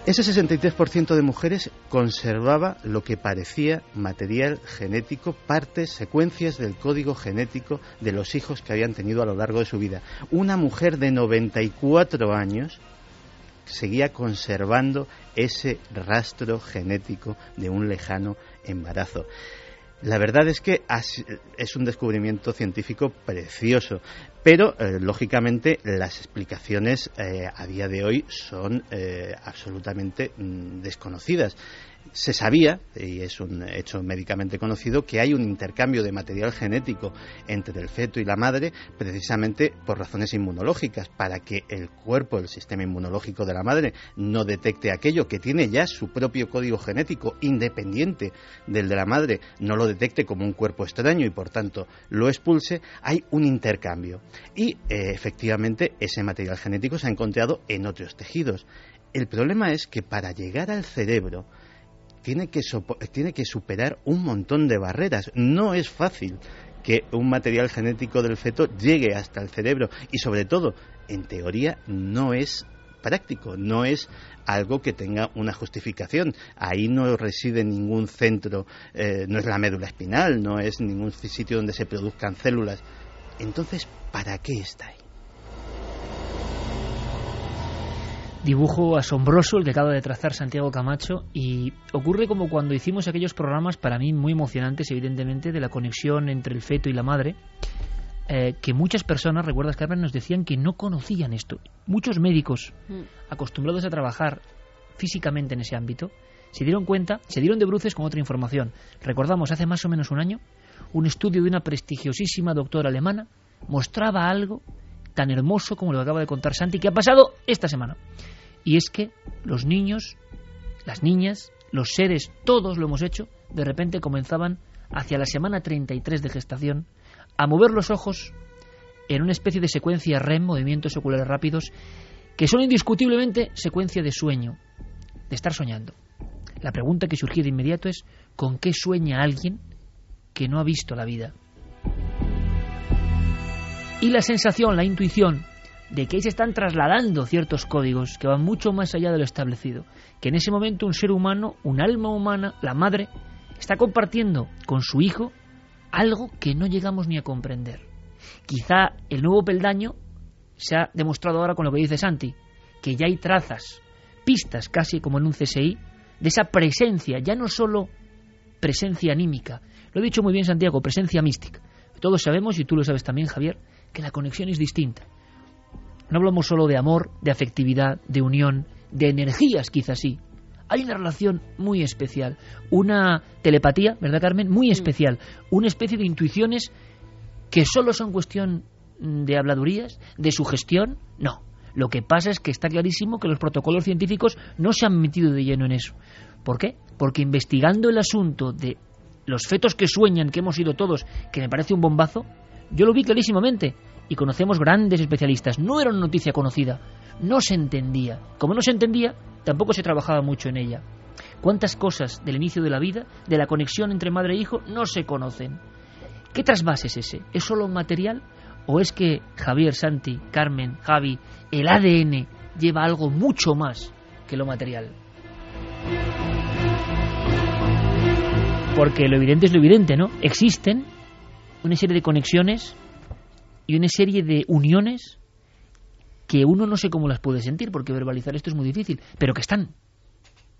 Ese 63% de mujeres conservaba lo que parecía material genético, partes, secuencias del código genético de los hijos que habían tenido a lo largo de su vida. Una mujer de 94 años seguía conservando ese rastro genético de un lejano embarazo. La verdad es que es un descubrimiento científico precioso, pero eh, lógicamente las explicaciones eh, a día de hoy son eh, absolutamente mm, desconocidas se sabía, y es un hecho médicamente conocido, que hay un intercambio de material genético entre el feto y la madre precisamente por razones inmunológicas, para que el cuerpo, el sistema inmunológico de la madre, no detecte aquello que tiene ya su propio código genético independiente del de la madre, no lo detecte como un cuerpo extraño y por tanto lo expulse, hay un intercambio. Y eh, efectivamente ese material genético se ha encontrado en otros tejidos. El problema es que para llegar al cerebro, tiene que, tiene que superar un montón de barreras. No es fácil que un material genético del feto llegue hasta el cerebro y sobre todo, en teoría, no es práctico, no es algo que tenga una justificación. Ahí no reside ningún centro, eh, no es la médula espinal, no es ningún sitio donde se produzcan células. Entonces, ¿para qué está ahí? Dibujo asombroso el que acaba de trazar Santiago Camacho y ocurre como cuando hicimos aquellos programas para mí muy emocionantes evidentemente de la conexión entre el feto y la madre eh, que muchas personas, recuerdas Carmen, nos decían que no conocían esto. Muchos médicos mm. acostumbrados a trabajar físicamente en ese ámbito se dieron cuenta, se dieron de bruces con otra información. Recordamos, hace más o menos un año, un estudio de una prestigiosísima doctora alemana mostraba algo tan hermoso como lo que acaba de contar Santi, que ha pasado esta semana. Y es que los niños, las niñas, los seres, todos lo hemos hecho, de repente comenzaban hacia la semana 33 de gestación a mover los ojos en una especie de secuencia REM, movimientos oculares rápidos, que son indiscutiblemente secuencia de sueño, de estar soñando. La pregunta que surgió de inmediato es, ¿con qué sueña alguien que no ha visto la vida? Y la sensación, la intuición de que ahí se están trasladando ciertos códigos que van mucho más allá de lo establecido, que en ese momento un ser humano, un alma humana, la madre, está compartiendo con su hijo algo que no llegamos ni a comprender. Quizá el nuevo peldaño se ha demostrado ahora con lo que dice Santi, que ya hay trazas, pistas casi como en un CSI, de esa presencia, ya no solo presencia anímica, lo he dicho muy bien Santiago, presencia mística. Todos sabemos, y tú lo sabes también Javier, que la conexión es distinta. No hablamos solo de amor, de afectividad, de unión, de energías quizás sí. Hay una relación muy especial, una telepatía, ¿verdad Carmen? Muy especial, una especie de intuiciones que solo son cuestión de habladurías, de sugestión, no. Lo que pasa es que está clarísimo que los protocolos científicos no se han metido de lleno en eso. ¿Por qué? Porque investigando el asunto de los fetos que sueñan, que hemos ido todos, que me parece un bombazo, yo lo vi clarísimamente y conocemos grandes especialistas. No era una noticia conocida, no se entendía. Como no se entendía, tampoco se trabajaba mucho en ella. ¿Cuántas cosas del inicio de la vida, de la conexión entre madre e hijo, no se conocen? ¿Qué trasvase es ese? ¿Es solo material? ¿O es que Javier, Santi, Carmen, Javi, el ADN lleva algo mucho más que lo material? Porque lo evidente es lo evidente, ¿no? Existen una serie de conexiones y una serie de uniones que uno no sé cómo las puede sentir, porque verbalizar esto es muy difícil, pero que están.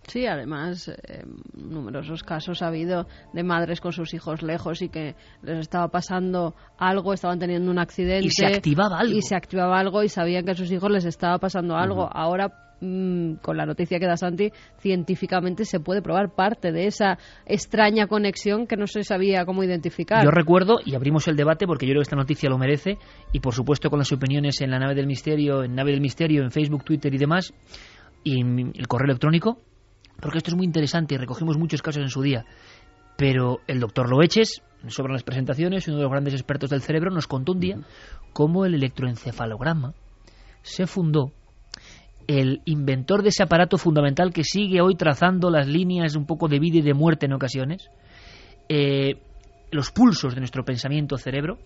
Sí, además, eh, numerosos casos ha habido de madres con sus hijos lejos y que les estaba pasando algo, estaban teniendo un accidente. Y se activaba algo. Y se activaba algo y sabían que a sus hijos les estaba pasando algo. Ahora mm, con la noticia que da Santi, científicamente se puede probar parte de esa extraña conexión que no se sabía cómo identificar. Yo recuerdo, y abrimos el debate porque yo creo que esta noticia lo merece, y por supuesto con las opiniones en la nave del misterio, en nave del misterio, en Facebook, Twitter y demás, y el correo electrónico, porque esto es muy interesante y recogimos muchos casos en su día. Pero el doctor Loeches, sobre las presentaciones, uno de los grandes expertos del cerebro, nos contó un día cómo el electroencefalograma se fundó. El inventor de ese aparato fundamental que sigue hoy trazando las líneas un poco de vida y de muerte en ocasiones, eh, los pulsos de nuestro pensamiento cerebro,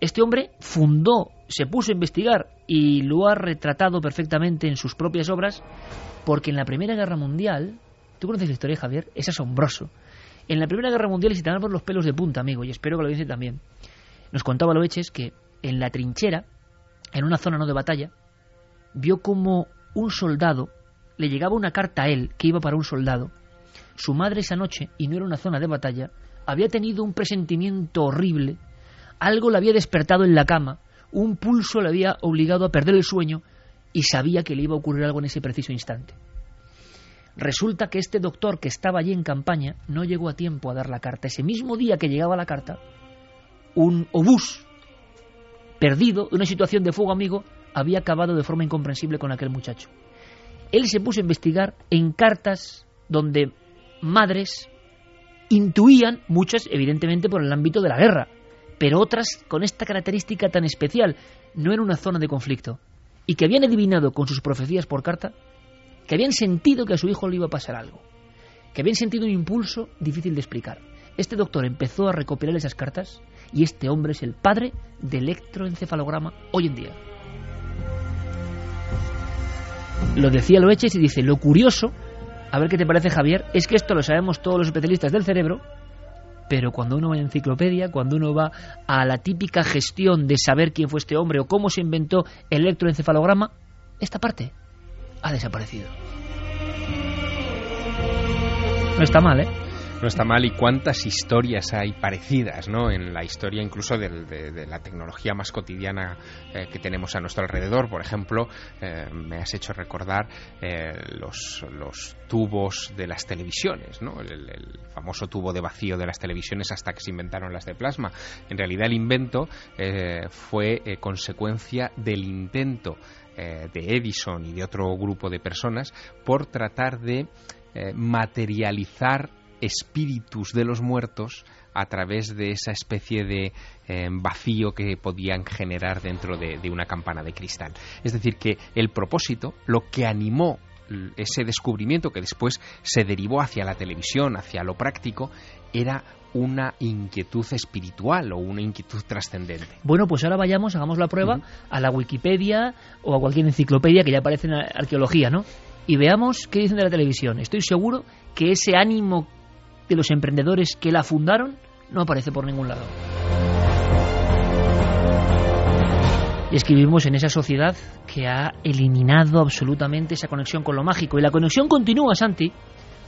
este hombre fundó, se puso a investigar y lo ha retratado perfectamente en sus propias obras, porque en la Primera Guerra Mundial, tú conoces la historia, Javier, es asombroso. En la Primera Guerra Mundial, y si tenemos los pelos de punta, amigo, y espero que lo dice también, nos contaba Loeches que en la trinchera, en una zona no de batalla, vio como un soldado le llegaba una carta a él que iba para un soldado. Su madre esa noche, y no era una zona de batalla, había tenido un presentimiento horrible algo le había despertado en la cama, un pulso le había obligado a perder el sueño y sabía que le iba a ocurrir algo en ese preciso instante. Resulta que este doctor que estaba allí en campaña no llegó a tiempo a dar la carta. Ese mismo día que llegaba la carta, un obús perdido, en una situación de fuego amigo, había acabado de forma incomprensible con aquel muchacho. Él se puso a investigar en cartas donde madres intuían, muchas evidentemente por el ámbito de la guerra, pero otras con esta característica tan especial, no en una zona de conflicto, y que habían adivinado con sus profecías por carta que habían sentido que a su hijo le iba a pasar algo, que habían sentido un impulso difícil de explicar. Este doctor empezó a recopilar esas cartas y este hombre es el padre del electroencefalograma hoy en día. Lo decía Loeches y dice, lo curioso, a ver qué te parece Javier, es que esto lo sabemos todos los especialistas del cerebro, pero cuando uno va a enciclopedia, cuando uno va a la típica gestión de saber quién fue este hombre o cómo se inventó el electroencefalograma, esta parte ha desaparecido. No está mal, ¿eh? No está mal y cuántas historias hay parecidas, ¿no? En la historia incluso de, la tecnología más cotidiana eh, que tenemos a nuestro alrededor. Por ejemplo, eh, me has hecho recordar eh, los, los, tubos de las televisiones, ¿no? El, el, famoso tubo de vacío de las televisiones hasta que se inventaron las de plasma. En realidad el invento fue consecuencia del intento de Edison y de otro grupo de personas por tratar de materializar espíritus de los muertos a través de esa especie de eh, vacío que podían generar dentro de, una campana de cristal. Es decir, que el propósito, lo que animó ese descubrimiento que después se derivó hacia la televisión, hacia lo práctico, era una inquietud espiritual o una inquietud trascendente. Bueno, pues ahora vayamos, hagamos la prueba a la Wikipedia o a cualquier enciclopedia que ya aparece en arqueología, ¿no? Y veamos qué dicen de la televisión. Estoy seguro que ese ánimo de los emprendedores que la fundaron no aparece por ningún lado. Y es que vivimos en esa sociedad que ha eliminado absolutamente esa conexión con lo mágico. Y la conexión continúa, Santi,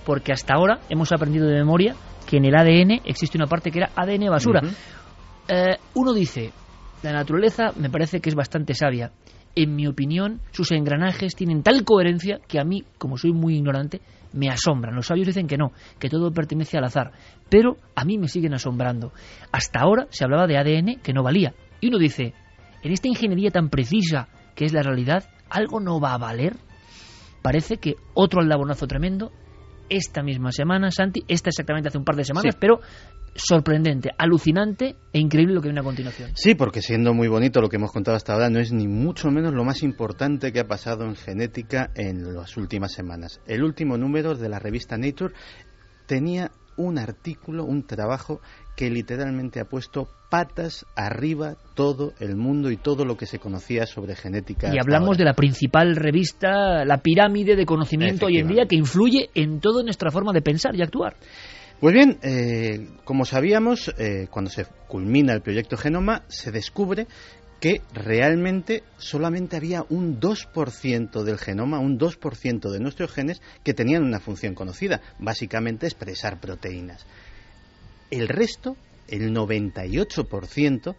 porque hasta ahora hemos aprendido de memoria que en el ADN existe una parte que era ADN basura. Eh, uno dice, la naturaleza me parece que es bastante sabia. En mi opinión, sus engranajes tienen tal coherencia que a mí, como soy muy ignorante, me asombran. Los sabios dicen que no, que todo pertenece al azar, pero a mí me siguen asombrando. Hasta ahora se hablaba de ADN que no valía. Y uno dice, en esta ingeniería tan precisa que es la realidad, ¿algo no va a valer? Parece que otro aldabonazo tremendo esta misma semana, Santi, esta exactamente hace un par de semanas, pero sorprendente, alucinante e increíble lo que viene a continuación. Sí, porque siendo muy bonito lo que hemos contado hasta ahora, no es ni mucho menos lo más importante que ha pasado en genética en las últimas semanas. El último número de la revista Nature tenía un artículo, un trabajo que literalmente ha puesto patas arriba todo el mundo y todo lo que se conocía sobre genética. Y hablamos de la principal revista, la pirámide de conocimiento hoy en día que influye en toda nuestra forma de pensar y actuar. Pues bien, eh, como sabíamos, eh, cuando se culmina el proyecto Genoma, se descubre que realmente solamente había un 2% del genoma, un 2% de nuestros genes que tenían una función conocida, básicamente expresar proteínas. El resto, el 98%,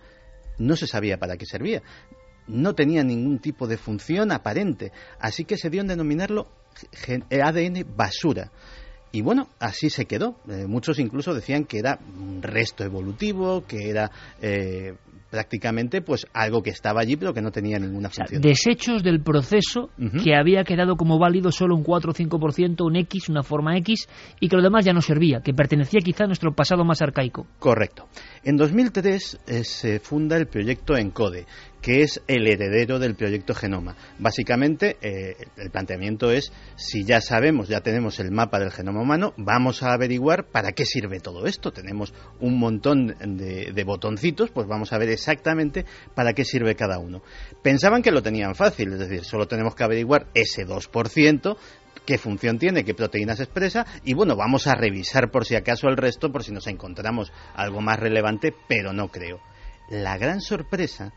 no se sabía para qué servía. No tenía ningún tipo de función aparente, así que se dio en denominarlo ADN basura. Y bueno, así se quedó. Eh, muchos incluso decían que era un resto evolutivo, que era eh, prácticamente pues algo que estaba allí pero que no tenía ninguna función. desechos del proceso que había quedado como válido solo un 4 o 5%, un X, una forma X, y que lo demás ya no servía, que pertenecía quizá a nuestro pasado más arcaico. Correcto. En 2003 eh, se funda el proyecto ENCODE, que es el heredero del proyecto Genoma. Básicamente, eh, el planteamiento es, si ya sabemos, ya tenemos el mapa del genoma humano, vamos a averiguar para qué sirve todo esto. Tenemos un montón de, de botoncitos, pues vamos a ver exactamente para qué sirve cada uno. Pensaban que lo tenían fácil, es decir, solo tenemos que averiguar ese 2%, qué función tiene, qué proteínas expresa y bueno, vamos a revisar por si acaso el resto, por si nos encontramos algo más relevante, pero no creo. La gran sorpresa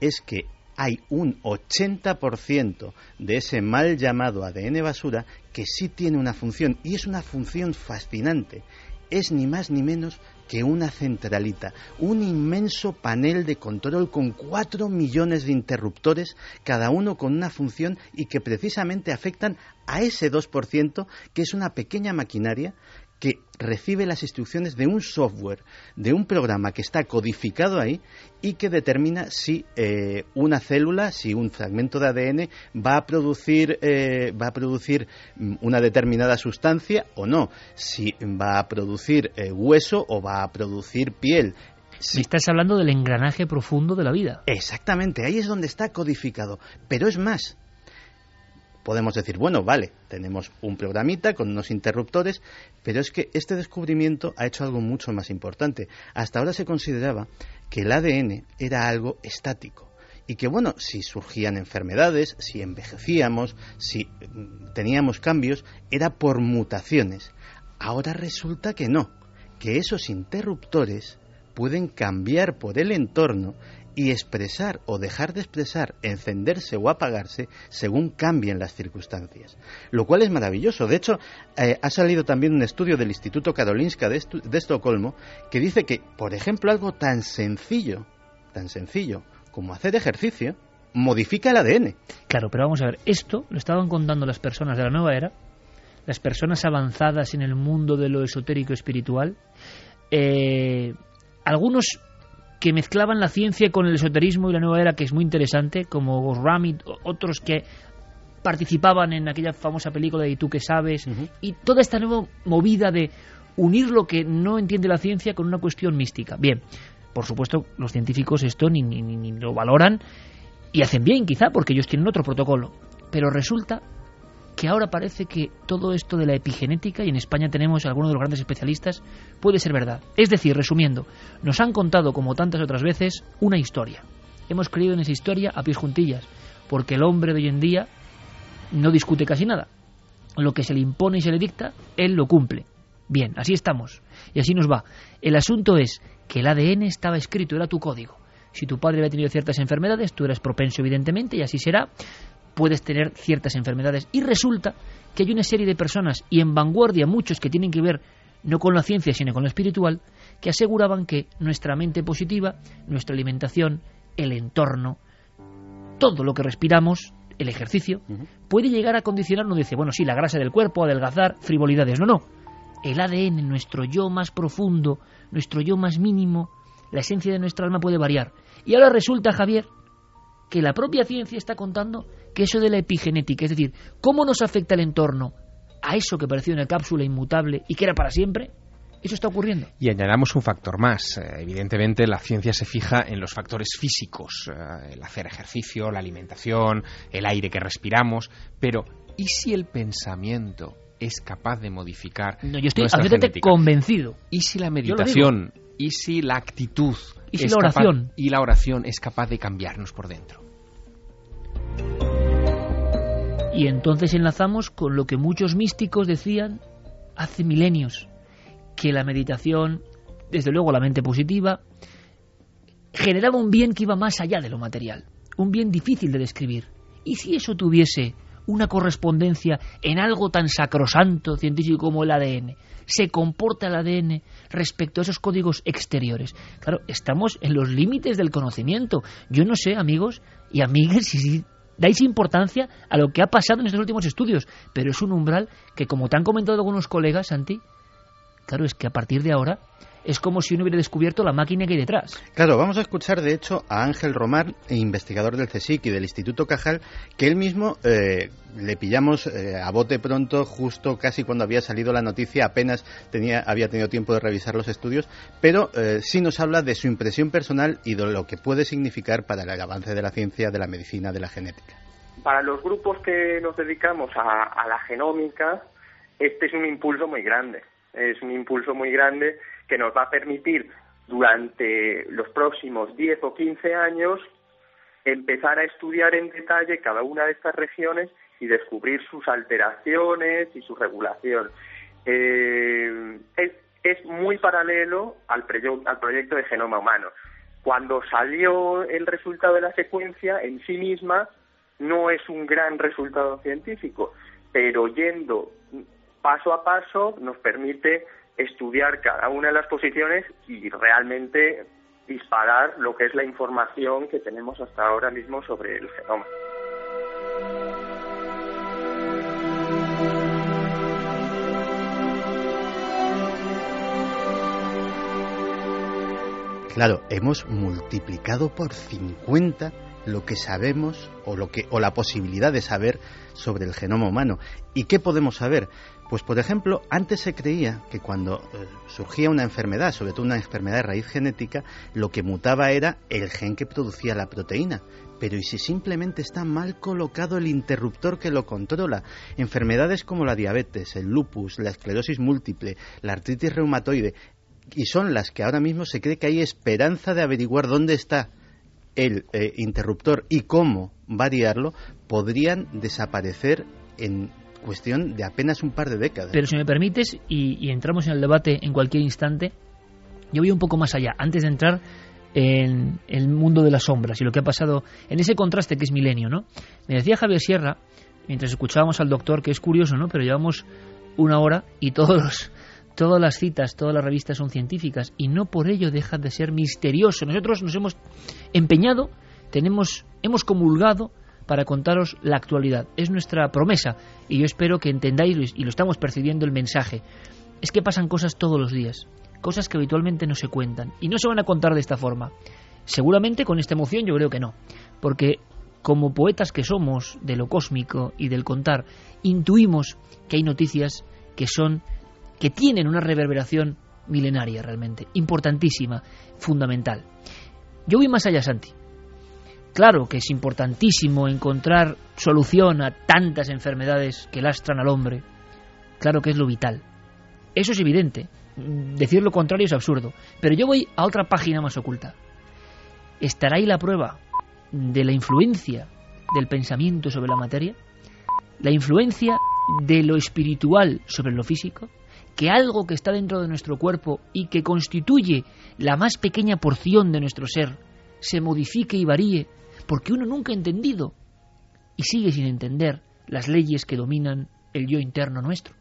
es que hay un 80% de ese mal llamado ADN basura que sí tiene una función y es una función fascinante. Es ni más ni menos que una centralita, un inmenso panel de control con 4 millones de interruptores, cada uno con una función y que precisamente afectan a ese 2%, que es una pequeña maquinaria que recibe las instrucciones de un software, de un programa que está codificado ahí y que determina si eh, una célula, si un fragmento de ADN va a producir eh, va a producir mm, una determinada sustancia o no, si va a producir eh, hueso o va a producir piel. Si estás hablando del engranaje profundo de la vida. Exactamente, ahí es donde está codificado. Pero es más, podemos decir, bueno, vale, tenemos un programita con unos interruptores, pero es que este descubrimiento ha hecho algo mucho más importante. Hasta ahora se consideraba que el ADN era algo estático y que bueno, si surgían enfermedades, si envejecíamos, si mm, teníamos cambios, era por mutaciones. Ahora resulta que no, que esos interruptores pueden cambiar por el entorno y expresar o dejar de expresar, encenderse o apagarse según cambien las circunstancias. Lo cual es maravilloso. De hecho, eh, ha salido también un estudio del Instituto Karolinska de, de Estocolmo que dice que, por ejemplo, algo tan sencillo, tan sencillo como hacer ejercicio, modifica el ADN. Claro, pero vamos a ver, esto lo estaban contando las personas de la nueva era, las personas avanzadas en el mundo de lo esotérico espiritual, eh, algunos que mezclaban la ciencia con el esoterismo y la nueva era, que es muy interesante, como Ramit, otros que participaban en aquella famosa película de ¿Y tú qué sabes? Y toda esta nueva movida de unir lo que no entiende la ciencia con una cuestión mística. Bien, por supuesto, los científicos esto ni, ni, ni lo valoran y hacen bien, quizá, porque ellos tienen otro protocolo. Pero resulta que ahora parece que todo esto de la epigenética, y en España tenemos a algunos de los grandes especialistas, puede ser verdad. Es decir, resumiendo, nos han contado, como tantas otras veces, una historia. Hemos creído en esa historia a pies juntillas, porque el hombre de hoy en día no discute casi nada. Lo que se le impone y se le dicta, él lo cumple. Bien, así estamos. Y así nos va. El asunto es que el ADN estaba escrito, era tu código. Si tu padre había tenido ciertas enfermedades, tú eras propenso, evidentemente, y así será puedes tener ciertas enfermedades. Y resulta que hay una serie de personas, y en vanguardia muchos que tienen que ver no con la ciencia, sino con lo espiritual, que aseguraban que nuestra mente positiva, nuestra alimentación, el entorno, todo lo que respiramos, el ejercicio, puede llegar a condicionarnos, dice, bueno, sí, la grasa del cuerpo, adelgazar, frivolidades. No, no. El ADN, nuestro yo más profundo, nuestro yo más mínimo, la esencia de nuestra alma puede variar. Y ahora resulta, Javier, que la propia ciencia está contando que eso de la epigenética, es decir, cómo nos afecta el entorno a eso que parecía una cápsula inmutable y que era para siempre, eso está ocurriendo. Y añadamos un factor más. Eh, evidentemente, la ciencia se fija en los factores físicos, eh, el hacer ejercicio, la alimentación, el aire que respiramos, pero ¿y si el pensamiento es capaz de modificar no, yo estoy absolutamente convencido. ¿Y si la meditación, y si la actitud ¿Y si la oración? y la oración es capaz de cambiarnos por dentro? Y entonces enlazamos con lo que muchos místicos decían hace milenios, que la meditación, desde luego la mente positiva, generaba un bien que iba más allá de lo material, un bien difícil de describir. ¿Y si eso tuviese una correspondencia en algo tan sacrosanto científico como el ADN? ¿Se comporta el ADN respecto a esos códigos exteriores? Claro, estamos en los límites del conocimiento. Yo no sé, amigos y amigas, si dais importancia a lo que ha pasado en estos últimos estudios, pero es un umbral que, como te han comentado algunos colegas, Santi, claro, es que a partir de ahora es como si uno hubiera descubierto la máquina que hay detrás. Claro, vamos a escuchar de hecho a Ángel Román, investigador del CSIC y del Instituto Cajal, que él mismo eh, le pillamos eh, a bote pronto, justo casi cuando había salido la noticia, apenas tenía, había tenido tiempo de revisar los estudios, pero eh, sí nos habla de su impresión personal y de lo que puede significar para el avance de la ciencia, de la medicina, de la genética. Para los grupos que nos dedicamos a, a la genómica, este es un impulso muy grande. Es un impulso muy grande que nos va a permitir durante los próximos 10 o 15 años empezar a estudiar en detalle cada una de estas regiones y descubrir sus alteraciones y su regulación. Eh, es, es, muy paralelo al, al proyecto de genoma humano. Cuando salió el resultado de la secuencia, en sí misma no es un gran resultado científico, pero yendo paso a paso nos permite estudiar cada una de las posiciones y realmente disparar lo que es la información que tenemos hasta ahora mismo sobre el genoma. Claro, hemos multiplicado por 50 lo que sabemos o lo que o la posibilidad de saber sobre el genoma humano. ¿Y qué podemos saber? Pues por ejemplo, antes se creía que cuando eh, surgía una enfermedad, sobre todo una enfermedad de raíz genética, lo que mutaba era el gen que producía la proteína. Pero ¿y si simplemente está mal colocado el interruptor que lo controla? Enfermedades como la diabetes, el lupus, la esclerosis múltiple, la artritis reumatoide, y son las que ahora mismo se cree que hay esperanza de averiguar dónde está el eh, interruptor y cómo variarlo, podrían desaparecer en cuestión de apenas un par de décadas. Pero si me permites, y, entramos en el debate en cualquier instante, yo voy un poco más allá. Antes de entrar en el mundo de las sombras y lo que ha pasado en ese contraste que es milenio, ¿no? Me decía Javier Sierra, mientras escuchábamos al doctor, que es curioso, ¿no? Pero llevamos una hora y todos todas las citas, todas las revistas son científicas y no por ello deja de ser misterioso. Nosotros nos hemos empeñado, tenemos, hemos comulgado para contaros la actualidad. Es nuestra promesa y yo espero que entendáis y lo estamos percibiendo el mensaje. Es que pasan cosas todos los días, cosas que habitualmente no se cuentan y no se van a contar de esta forma. Seguramente con esta emoción yo creo que no, porque como poetas que somos de lo cósmico y del contar, intuimos que hay noticias que son que tienen una reverberación milenaria realmente, importantísima, fundamental. Yo voy más allá, Santi. Claro que es importantísimo encontrar solución a tantas enfermedades que lastran al hombre. Claro que es lo vital. Eso es evidente. Decir lo contrario es absurdo. Pero yo voy a otra página más oculta. ¿Estará ahí la prueba de la influencia del pensamiento sobre la materia? ¿La influencia de lo espiritual sobre lo físico? que algo que está dentro de nuestro cuerpo y que constituye la más pequeña porción de nuestro ser se modifique y varíe porque uno nunca ha entendido y sigue sin entender las leyes que dominan el yo interno nuestro,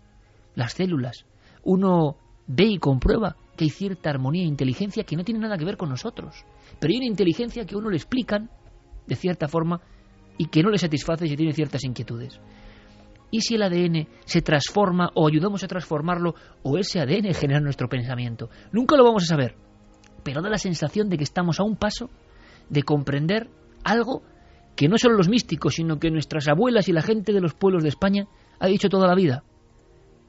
las células. Uno ve y comprueba que hay cierta armonía e inteligencia que no tiene nada que ver con nosotros, pero hay una inteligencia que a uno le explican de cierta forma y que no le satisface si tiene ciertas inquietudes. ¿Y si el ADN se transforma o ayudamos a transformarlo o ese ADN genera nuestro pensamiento? Nunca lo vamos a saber, pero da la sensación de que estamos a un paso de comprender algo que no solo los místicos, sino que nuestras abuelas y la gente de los pueblos de España ha dicho toda la vida.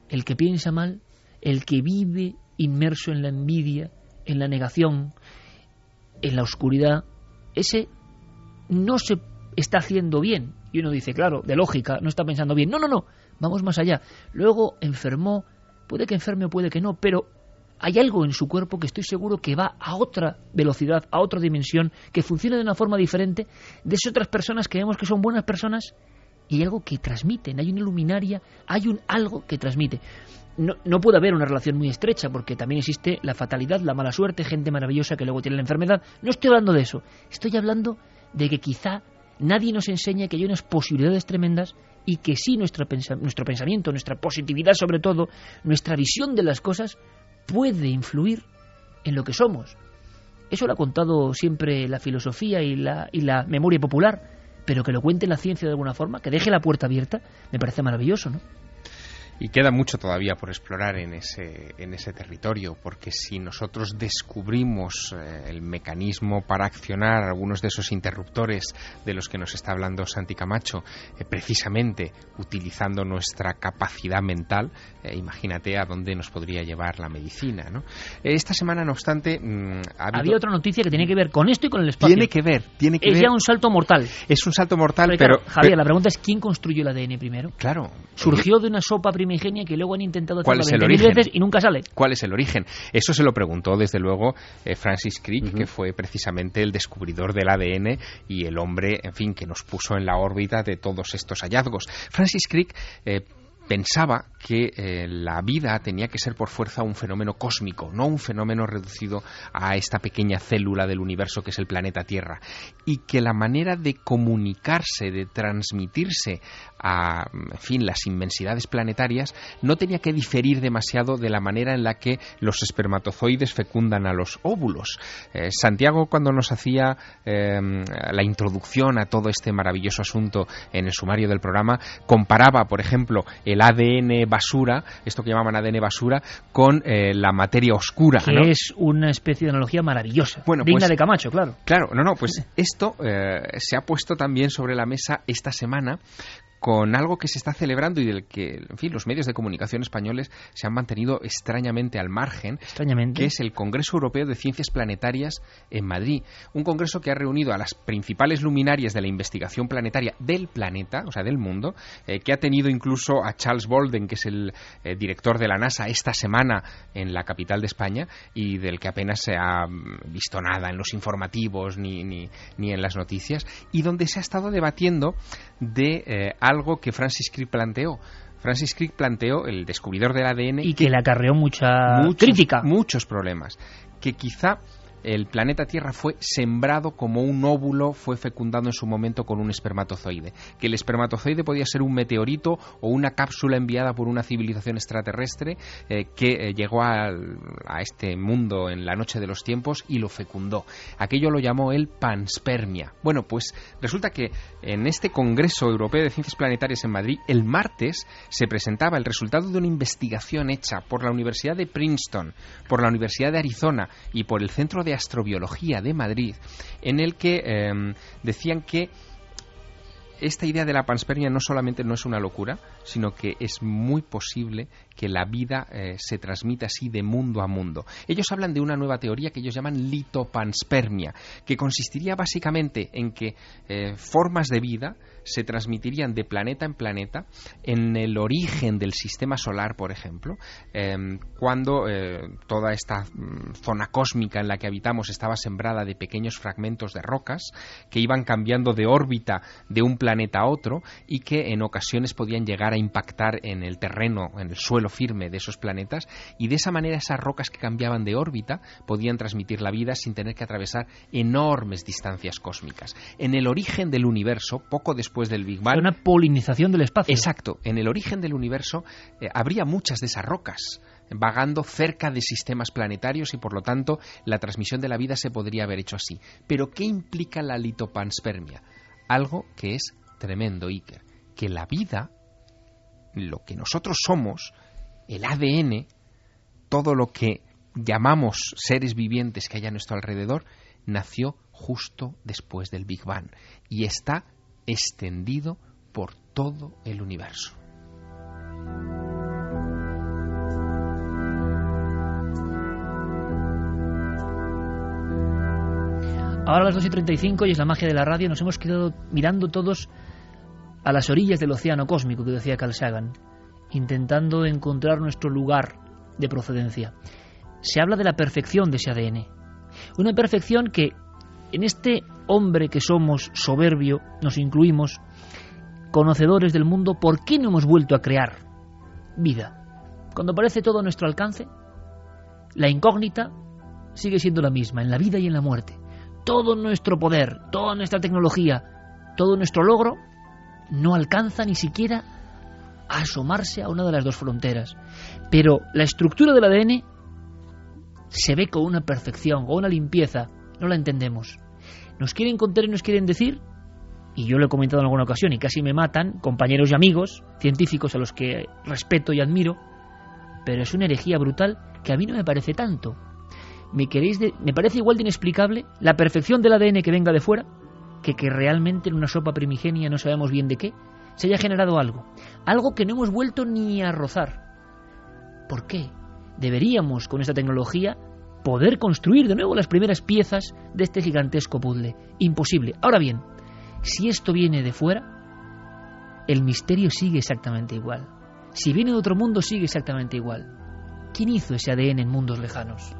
El que piensa mal, el que vive inmerso en la envidia, en la negación, en la oscuridad, ese no se está haciendo bien, y uno dice, claro, de lógica, no está pensando bien. No, no, no, vamos más allá. Luego enfermó, puede que enferme o puede que no, pero hay algo en su cuerpo que estoy seguro que va a otra velocidad, a otra dimensión, que funciona de una forma diferente de esas otras personas que vemos que son buenas personas y hay algo que transmiten, hay una luminaria, hay un algo que transmite. No, puede haber una relación muy estrecha porque también existe la fatalidad, la mala suerte, gente maravillosa que luego tiene la enfermedad. No estoy hablando de eso, estoy hablando de que quizá nadie nos enseña que hay unas posibilidades tremendas y que sí nuestro, nuestro pensamiento, nuestra positividad sobre todo, nuestra visión de las cosas puede influir en lo que somos. Eso lo ha contado siempre la filosofía y la, y la memoria popular, pero que lo cuente la ciencia de alguna forma, que deje la puerta abierta, me parece maravilloso, ¿no? Y queda mucho todavía por explorar en ese, en ese territorio, porque si nosotros descubrimos eh, el mecanismo para accionar algunos de esos interruptores de los que nos está hablando Santi Camacho, eh, precisamente utilizando nuestra capacidad mental, eh, imagínate a dónde nos podría llevar la medicina. ¿no? esta semana, no obstante, mm, había otra noticia que tiene que ver con esto y con el espacio. Tiene que ver, tiene que es ya un salto mortal. Es un salto mortal, pero, Javier, la pregunta es quién construyó el ADN primero. Claro. Surgió de una sopa primera primigenia que luego han intentado hacerlo ¿Cuál veces y nunca sale. ¿Cuál es el origen? Eso se lo preguntó desde luego eh, Francis Crick, que fue precisamente el descubridor del ADN y el hombre, en fin, que nos puso en la órbita de todos estos hallazgos. Francis Crick eh, pensaba que eh, la vida tenía que ser por fuerza un fenómeno cósmico, no un fenómeno reducido a esta pequeña célula del universo que es el planeta Tierra, y que la manera de comunicarse, de transmitirse a en fin, las inmensidades planetarias no tenía que diferir demasiado de la manera en la que los espermatozoides fecundan a los óvulos. Eh, Santiago cuando nos hacía em, la introducción a todo este maravilloso asunto en el sumario del programa comparaba, por ejemplo, el ADN basura, esto que llamaban ADN basura, con eh, la materia oscura. Que es una especie de analogía maravillosa, bueno, digna pues de Camacho, claro. Claro, no, no, pues esto eh, se ha puesto también sobre la mesa esta semana con algo que se está celebrando y del que, en fin, los medios de comunicación españoles se han mantenido extrañamente al margen, extrañamente. que es el Congreso Europeo de Ciencias Planetarias en Madrid. Un congreso que ha reunido a las principales luminarias de la investigación planetaria del planeta, o sea, del mundo, eh, que ha tenido incluso a Charles Bolden, que es el eh, director de la NASA, esta semana en la capital de España y del que apenas se ha mm, visto nada en los informativos ni, ni, ni en las noticias, y donde se ha estado debatiendo de eh, algo que Francis Crick planteó. Francis Crick planteó el descubridor del ADN y que, le acarreó mucha crítica, muchos problemas, que quizá el planeta Tierra fue sembrado como un óvulo fue fecundado en su momento con un espermatozoide. Que el espermatozoide podía ser un meteorito o una cápsula enviada por una civilización extraterrestre eh, que eh, llegó a, a, este mundo en la noche de los tiempos y lo fecundó. Aquello lo llamó el panspermia. Bueno, pues resulta que en este Congreso Europeo de Ciencias Planetarias en Madrid, el martes se presentaba el resultado de una investigación hecha por la Universidad de Princeton, por la Universidad de Arizona y por el Centro de Astrobiología de Madrid, en el que eh, decían que esta idea de la panspermia no solamente no es una locura, sino que es muy posible que la vida eh, se transmita así de mundo a mundo. Ellos hablan de una nueva teoría que ellos llaman litopanspermia, que consistiría básicamente en que eh, formas de vida se transmitirían de planeta en planeta en el origen del sistema solar, por ejemplo, eh, cuando eh, toda esta mm, zona cósmica en la que habitamos estaba sembrada de pequeños fragmentos de rocas que iban cambiando de órbita de un planeta a otro y que en ocasiones podían llegar a impactar en el terreno, en el suelo firme de esos planetas y de esa manera esas rocas que cambiaban de órbita podían transmitir la vida sin tener que atravesar enormes distancias cósmicas. En el origen del universo, poco después del Big Bang... Una polinización del espacio. Exacto. En el origen del universo eh, habría muchas de esas rocas vagando cerca de sistemas planetarios y por lo tanto la transmisión de la vida se podría haber hecho así. Pero ¿qué implica la litopanspermia? Algo que es tremendo, Iker, que la vida, lo que nosotros somos, el ADN, todo lo que llamamos seres vivientes que hay a nuestro alrededor, nació justo después del Big Bang y está extendido por todo el universo. Ahora a las 2 y 35 y es la magia de la radio, nos hemos quedado mirando todos a las orillas del océano cósmico que decía Carl Sagan, intentando encontrar nuestro lugar de procedencia. Se habla de la perfección de ese ADN. Una perfección que en este hombre que somos soberbio, nos incluimos, conocedores del mundo, ¿por qué no hemos vuelto a crear vida? Cuando parece todo a nuestro alcance, la incógnita sigue siendo la misma, en la vida y en la muerte. Todo nuestro poder, toda nuestra tecnología, todo nuestro logro no alcanza ni siquiera a asomarse a una de las dos fronteras. Pero la estructura del ADN se ve con una perfección, con una limpieza, no la entendemos. Nos quieren contar y nos quieren decir, y yo lo he comentado en alguna ocasión y casi me matan, compañeros y amigos, científicos a los que respeto y admiro, pero es una herejía brutal que a mí no me parece tanto. ¿Me, queréis me parece igual de inexplicable la perfección del ADN que venga de fuera que que realmente en una sopa primigenia no sabemos bien de qué se haya generado algo, algo que no hemos vuelto ni a rozar. ¿Por qué? Deberíamos con esta tecnología poder construir de nuevo las primeras piezas de este gigantesco puzzle. Imposible. Ahora bien, si esto viene de fuera, el misterio sigue exactamente igual. Si viene de otro mundo, sigue exactamente igual. ¿Quién hizo ese ADN en mundos lejanos?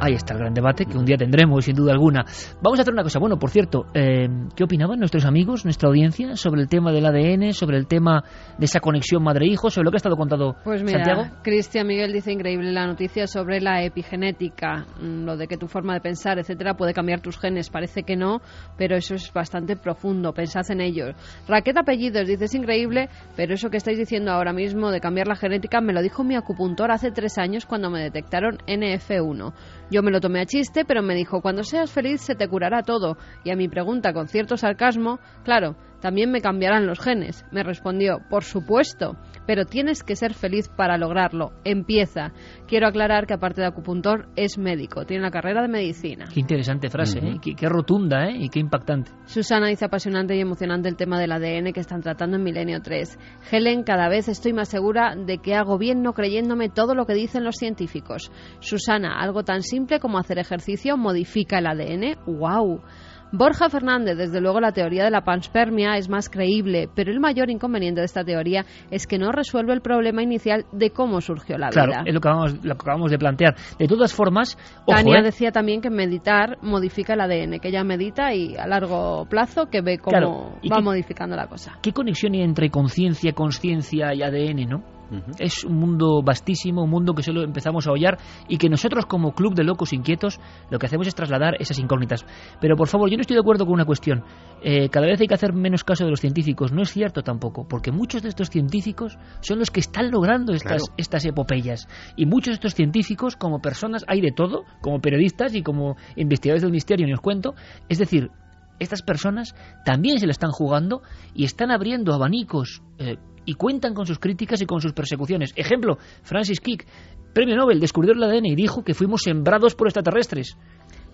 Ahí está el gran debate que un día tendremos, sin duda alguna. Vamos a hacer una cosa. Bueno, por cierto, eh, ¿qué opinaban nuestros amigos, nuestra audiencia, sobre el tema del ADN, sobre el tema de esa conexión madre-hijo, sobre lo que ha estado contado pues mira, Santiago? Cristian Miguel dice increíble la noticia sobre la epigenética, mm, lo de que tu forma de pensar, etcétera, puede cambiar tus genes. Parece que no, pero eso es bastante profundo. Pensad en ello. Raquel Apellidos dice es increíble, pero eso que estáis diciendo ahora mismo de cambiar la genética me lo dijo mi acupuntor hace tres años cuando me detectaron NF1. Yo me lo tomé a chiste, pero me dijo, cuando seas feliz se te curará todo. Y a mi pregunta, con cierto sarcasmo, claro, también me cambiarán los genes. Me respondió, por supuesto, pero tienes que ser feliz para lograrlo. Empieza. Quiero aclarar que aparte de acupuntor es médico, tiene la carrera de medicina. Qué interesante frase, ¿eh? qué, qué, rotunda ¿eh? y qué impactante. Susana dice apasionante y emocionante el tema del ADN que están tratando en Milenio 3. Helen, cada vez estoy más segura de que hago bien no creyéndome todo lo que dicen los científicos. Susana, algo tan simple como hacer ejercicio modifica el ADN. ¡Wow! Borja Fernández, desde luego la teoría de la panspermia es más creíble, pero el mayor inconveniente de esta teoría es que no resuelve el problema inicial de cómo surgió la claro, vida. es lo que, acabamos, lo que acabamos de plantear. De todas formas, ojo, Tania ¿eh? decía también que meditar modifica el ADN, que ella medita y a largo plazo que ve cómo Claro, ¿y va qué- modificando la cosa. ¿qué conexión hay entre conciencia, consciencia y ADN, no? Es un mundo vastísimo, un mundo que solo empezamos a hollar y que nosotros como club de locos inquietos lo que hacemos es trasladar esas incógnitas. Pero por favor, yo no estoy de acuerdo con una cuestión. Eh, cada vez hay que hacer menos caso de los científicos. No es cierto tampoco, porque muchos de estos científicos son los que están logrando estas, estas epopeyas. Y muchos de estos científicos, como personas, hay de todo, como periodistas y como investigadores del misterio, ni os cuento. Es decir, estas personas también se la están jugando y están abriendo abanicos eh, y cuentan con sus críticas y con sus persecuciones. Ejemplo, Francis Crick, premio Nobel, descubrió el ADN y dijo que fuimos sembrados por extraterrestres.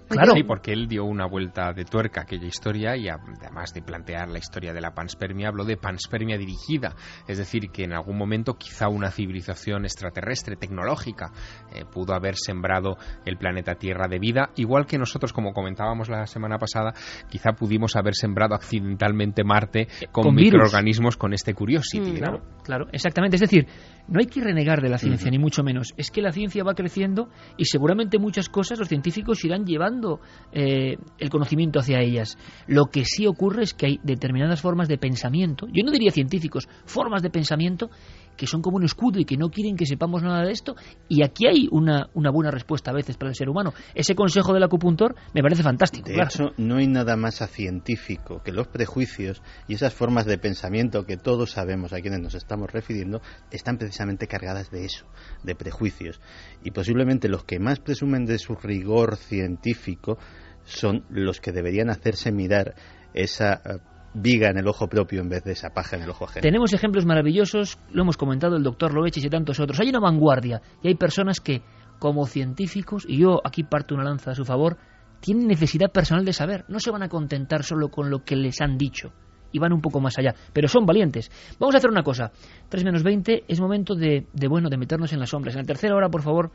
Claro. Sí, porque él dio una vuelta de tuerca a aquella historia y además de plantear la historia de la panspermia, habló de panspermia dirigida. Es decir, que en algún momento quizá una civilización extraterrestre, tecnológica, eh, pudo haber sembrado el planeta Tierra de vida, igual que nosotros, como comentábamos la semana pasada, quizá pudimos haber sembrado accidentalmente Marte con, microorganismos con este Curiosity. Mm, claro, claro, exactamente. Es decir, no hay que renegar de la ciencia, ni mucho menos. Es que la ciencia va creciendo y seguramente muchas cosas los científicos irán llevando eh, el conocimiento hacia ellas. Lo que sí ocurre es que hay determinadas formas de pensamiento, yo no diría científicos, formas de pensamiento que son como un escudo y que no quieren que sepamos nada de esto. Y aquí hay una, una buena respuesta a veces para el ser humano. Ese consejo del acupuntor me parece fantástico. De hecho, no hay nada más a científico que los prejuicios y esas formas de pensamiento que todos sabemos a quienes nos estamos refiriendo están precisamente cargadas de eso, de prejuicios. Y posiblemente los que más presumen de su rigor científico son los que deberían hacerse mirar esa eh, viga en el ojo propio en vez de esa paja en el ojo ajeno. Tenemos ejemplos maravillosos, lo hemos comentado el doctor Lovechis y tantos otros. Hay una vanguardia y hay personas que, como científicos, y yo aquí parto una lanza a su favor, tienen necesidad personal de saber. No se van a contentar solo con lo que les han dicho y van un poco más allá, pero son valientes. Vamos a hacer una cosa. 3 menos 20 es momento de, de, bueno, de meternos en las sombras. En la tercera hora, por favor,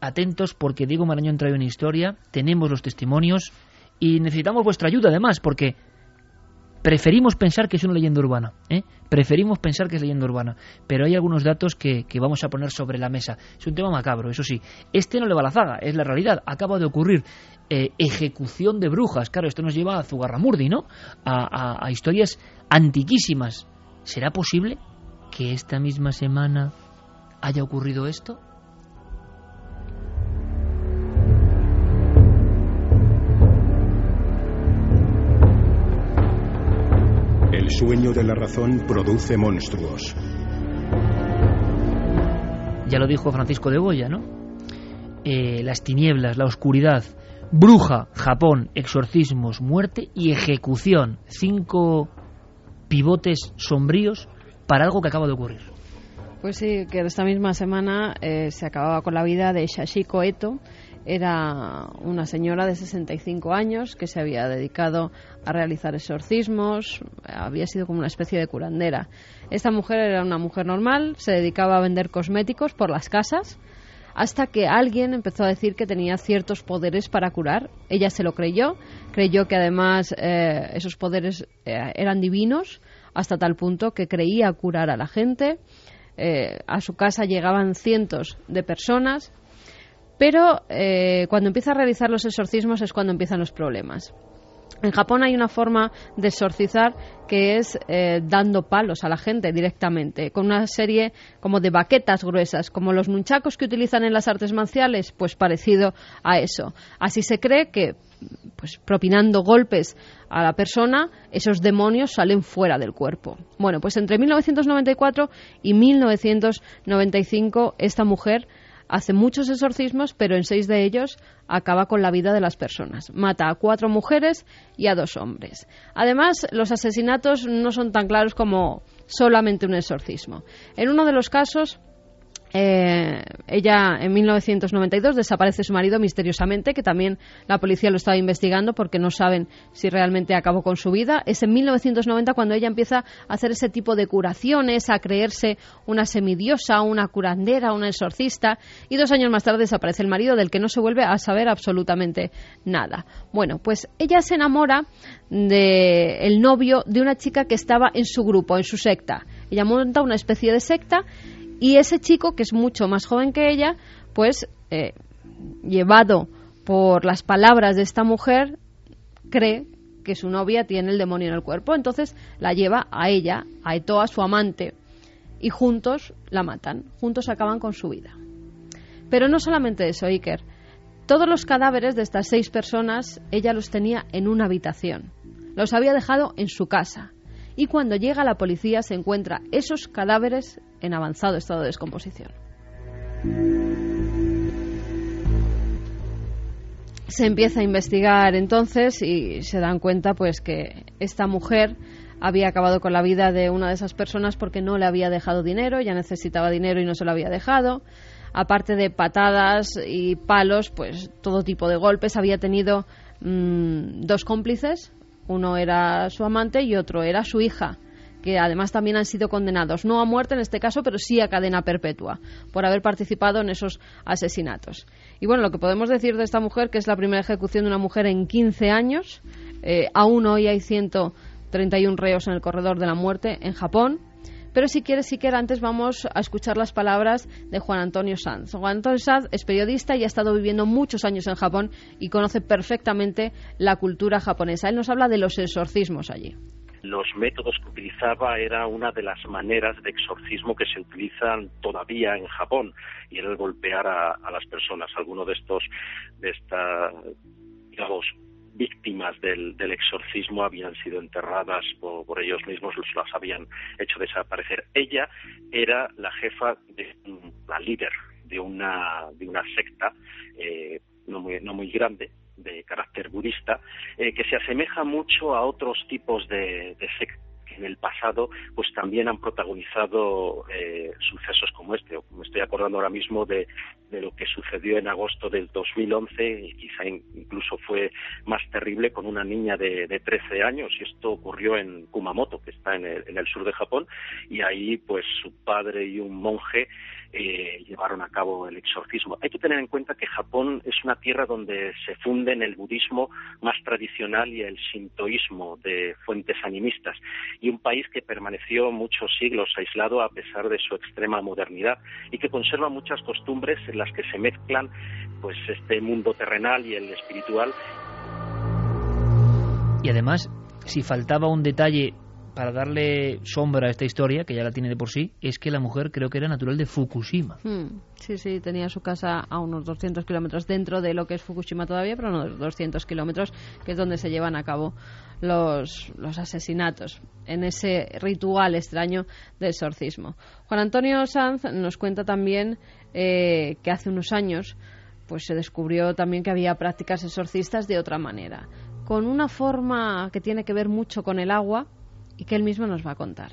atentos porque Diego Marañón trae una historia, tenemos los testimonios y necesitamos vuestra ayuda además porque Preferimos pensar que es una leyenda urbana, ¿eh? preferimos pensar que es leyenda urbana, pero hay algunos datos que, vamos a poner sobre la mesa. Es un tema macabro, eso sí. Este no le va la zaga, es la realidad. Acaba de ocurrir eh, ejecución de brujas. Claro, esto nos lleva a Zugarramurdi, ¿no? a historias antiquísimas. ¿Será posible que esta misma semana haya ocurrido esto? Sueño de la razón produce monstruos. Ya lo dijo Francisco de Goya, ¿no? Eh, las tinieblas, la oscuridad, bruja, Japón, exorcismos, muerte y ejecución. Cinco pivotes sombríos para algo que acaba de ocurrir. Pues sí, que esta misma semana eh, se acababa con la vida de Shashiko Eto, era una señora de 65 años que se había dedicado a realizar exorcismos, había sido como una especie de curandera. Esta mujer era una mujer normal, se dedicaba a vender cosméticos por las casas, hasta que alguien empezó a decir que tenía ciertos poderes para curar. Ella se lo creyó, creyó que además eh, esos poderes eh, eran divinos, hasta tal punto que creía curar a la gente. Eh, a su casa llegaban cientos de personas pero eh, cuando empieza a realizar los exorcismos es cuando empiezan los problemas. En Japón hay una forma de exorcizar que es eh, dando palos a la gente directamente, con una serie como de baquetas gruesas, como los nunchacos que utilizan en las artes marciales, pues parecido a eso. Así se cree que, pues propinando golpes a la persona, esos demonios salen fuera del cuerpo. Bueno, pues entre 1994 y 1995 esta mujer hace muchos exorcismos, pero en seis de ellos acaba con la vida de las personas. Mata a cuatro mujeres y a dos hombres. Además, los asesinatos no son tan claros como solamente un exorcismo. En uno de los casos, eh, ella en 1992 desaparece su marido misteriosamente, que también la policía lo estaba investigando porque no saben si realmente acabó con su vida. Es en 1990 cuando ella empieza a hacer ese tipo de curaciones, a creerse una semidiosa, una curandera, una exorcista, y dos años más tarde desaparece el marido del que no se vuelve a saber absolutamente nada. Bueno, pues ella se enamora del novio de una chica que estaba en su grupo, en su secta. Ella monta una especie de secta y ese chico, que es mucho más joven que ella, pues eh, llevado por las palabras de esta mujer, cree que su novia tiene el demonio en el cuerpo. Entonces la lleva a ella, a Etoa, su amante. y juntos la matan, juntos acaban con su vida. Pero no solamente eso, Iker. Todos los cadáveres de estas seis personas ella los tenía en una habitación. Los había dejado en su casa. Y cuando llega la policía se encuentra esos cadáveres en avanzado estado de descomposición. Se empieza a investigar entonces y se dan cuenta pues que esta mujer había acabado con la vida de una de esas personas porque no le había dejado dinero, ya necesitaba dinero y no se lo había dejado. Aparte de patadas y palos, pues todo tipo de golpes. Había tenido mm, dos cómplices, uno era su amante y otro era su hija que además también han sido condenados, no a muerte en este caso, pero sí a cadena perpetua, por haber participado en esos asesinatos. Y bueno, lo que podemos decir de esta mujer, que es la primera ejecución de una mujer en 15 años, eh, aún hoy hay 131 reos en el corredor de la muerte en Japón, pero si quieres, si quieres, antes vamos a escuchar las palabras de Juan Antonio Sanz. Juan Antonio Sanz es periodista y ha estado viviendo muchos años en Japón y conoce perfectamente la cultura japonesa. Él nos habla de los exorcismos allí los métodos que utilizaba era una de las maneras de exorcismo que se utilizan todavía en Japón y era el golpear a, las personas. Algunos de estos, de estas, digamos, víctimas del, exorcismo habían sido enterradas por, ellos mismos, los, las habían hecho desaparecer. Ella era la jefa, de, la líder de una, de una secta eh, no, muy, no muy grande, de carácter budista, eh, que se asemeja mucho a otros tipos de, de sectas que en el pasado pues también han protagonizado eh, sucesos como este. Me estoy acordando ahora mismo de, de, lo que sucedió en agosto del 2011 y quizá incluso fue más terrible con una niña de, de 13 años y esto ocurrió en Kumamoto, que está en el, en el sur de Japón y ahí pues su padre y un monje eh, llevaron a cabo el exorcismo. Hay que tener en cuenta que Japón es una tierra donde se funden el budismo más tradicional y el sintoísmo de fuentes animistas y un país que permaneció muchos siglos aislado a pesar de su extrema modernidad y que conserva muchas costumbres en las que se mezclan pues este mundo terrenal y el espiritual. Y además, si faltaba un detalle para darle sombra a esta historia, que ya la tiene de por sí, es que la mujer creo que era natural de Fukushima. Hmm, sí, sí, tenía su casa a unos 200 kilómetros dentro de lo que es Fukushima todavía, pero unos 200 kilómetros, que es donde se llevan a cabo los, los asesinatos, en ese ritual extraño del exorcismo. Juan Antonio Sanz nos cuenta también eh, que hace unos años pues se descubrió también que había prácticas exorcistas de otra manera, con una forma que tiene que ver mucho con el agua, y que él mismo nos va a contar.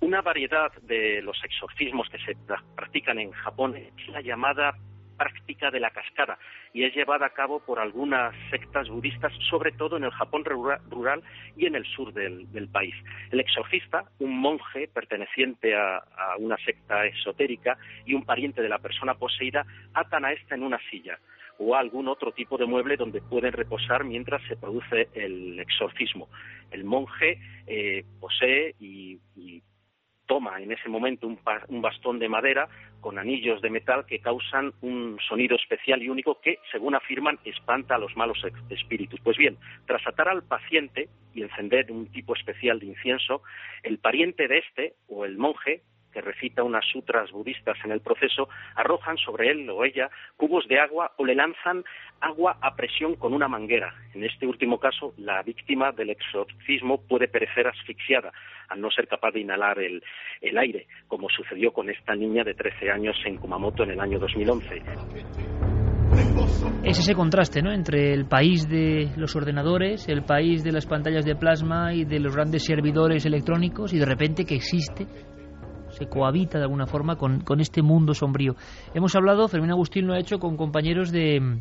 Una variedad de los exorcismos que se practican en Japón es la llamada práctica de la cascada y es llevada a cabo por algunas sectas budistas, sobre todo en el Japón rural y en el sur del, país. El exorcista, un monje perteneciente a, a, una secta esotérica y un pariente de la persona poseída, atan a esta en una silla o algún otro tipo de mueble donde pueden reposar mientras se produce el exorcismo. El monje eh, posee y, toma en ese momento un, bastón de madera con anillos de metal que causan un sonido especial y único que, según afirman, espanta a los malos espíritus. Pues bien, tras atar al paciente y encender un tipo especial de incienso, el pariente de este, o el monje, que recita unas sutras budistas en el proceso, arrojan sobre él o ella cubos de agua o le lanzan agua a presión con una manguera. En este último caso, la víctima del exorcismo puede perecer asfixiada al no ser capaz de inhalar el, el aire, como sucedió con esta niña de 13 años en Kumamoto en el año 2011. Es ese contraste ¿no? entre el país de los ordenadores, el país de las pantallas de plasma y de los grandes servidores electrónicos y de repente que existe se cohabita de alguna forma con, este mundo sombrío. Hemos hablado, Fermín Agustín lo ha hecho con compañeros de,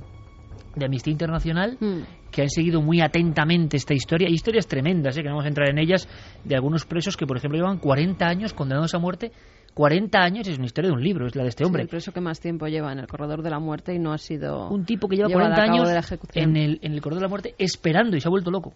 de Amnistía Internacional mm. que han seguido muy atentamente esta historia. Hay historias tremendas, ¿eh? que no vamos a entrar en ellas, de algunos presos que, por ejemplo, llevan 40 años condenados a muerte. 40 años es una historia de un libro, es la de este hombre. el preso que más tiempo lleva en el corredor de la muerte y no ha sido. Un tipo que lleva 40 años en el, en el corredor de la muerte esperando y se ha vuelto loco.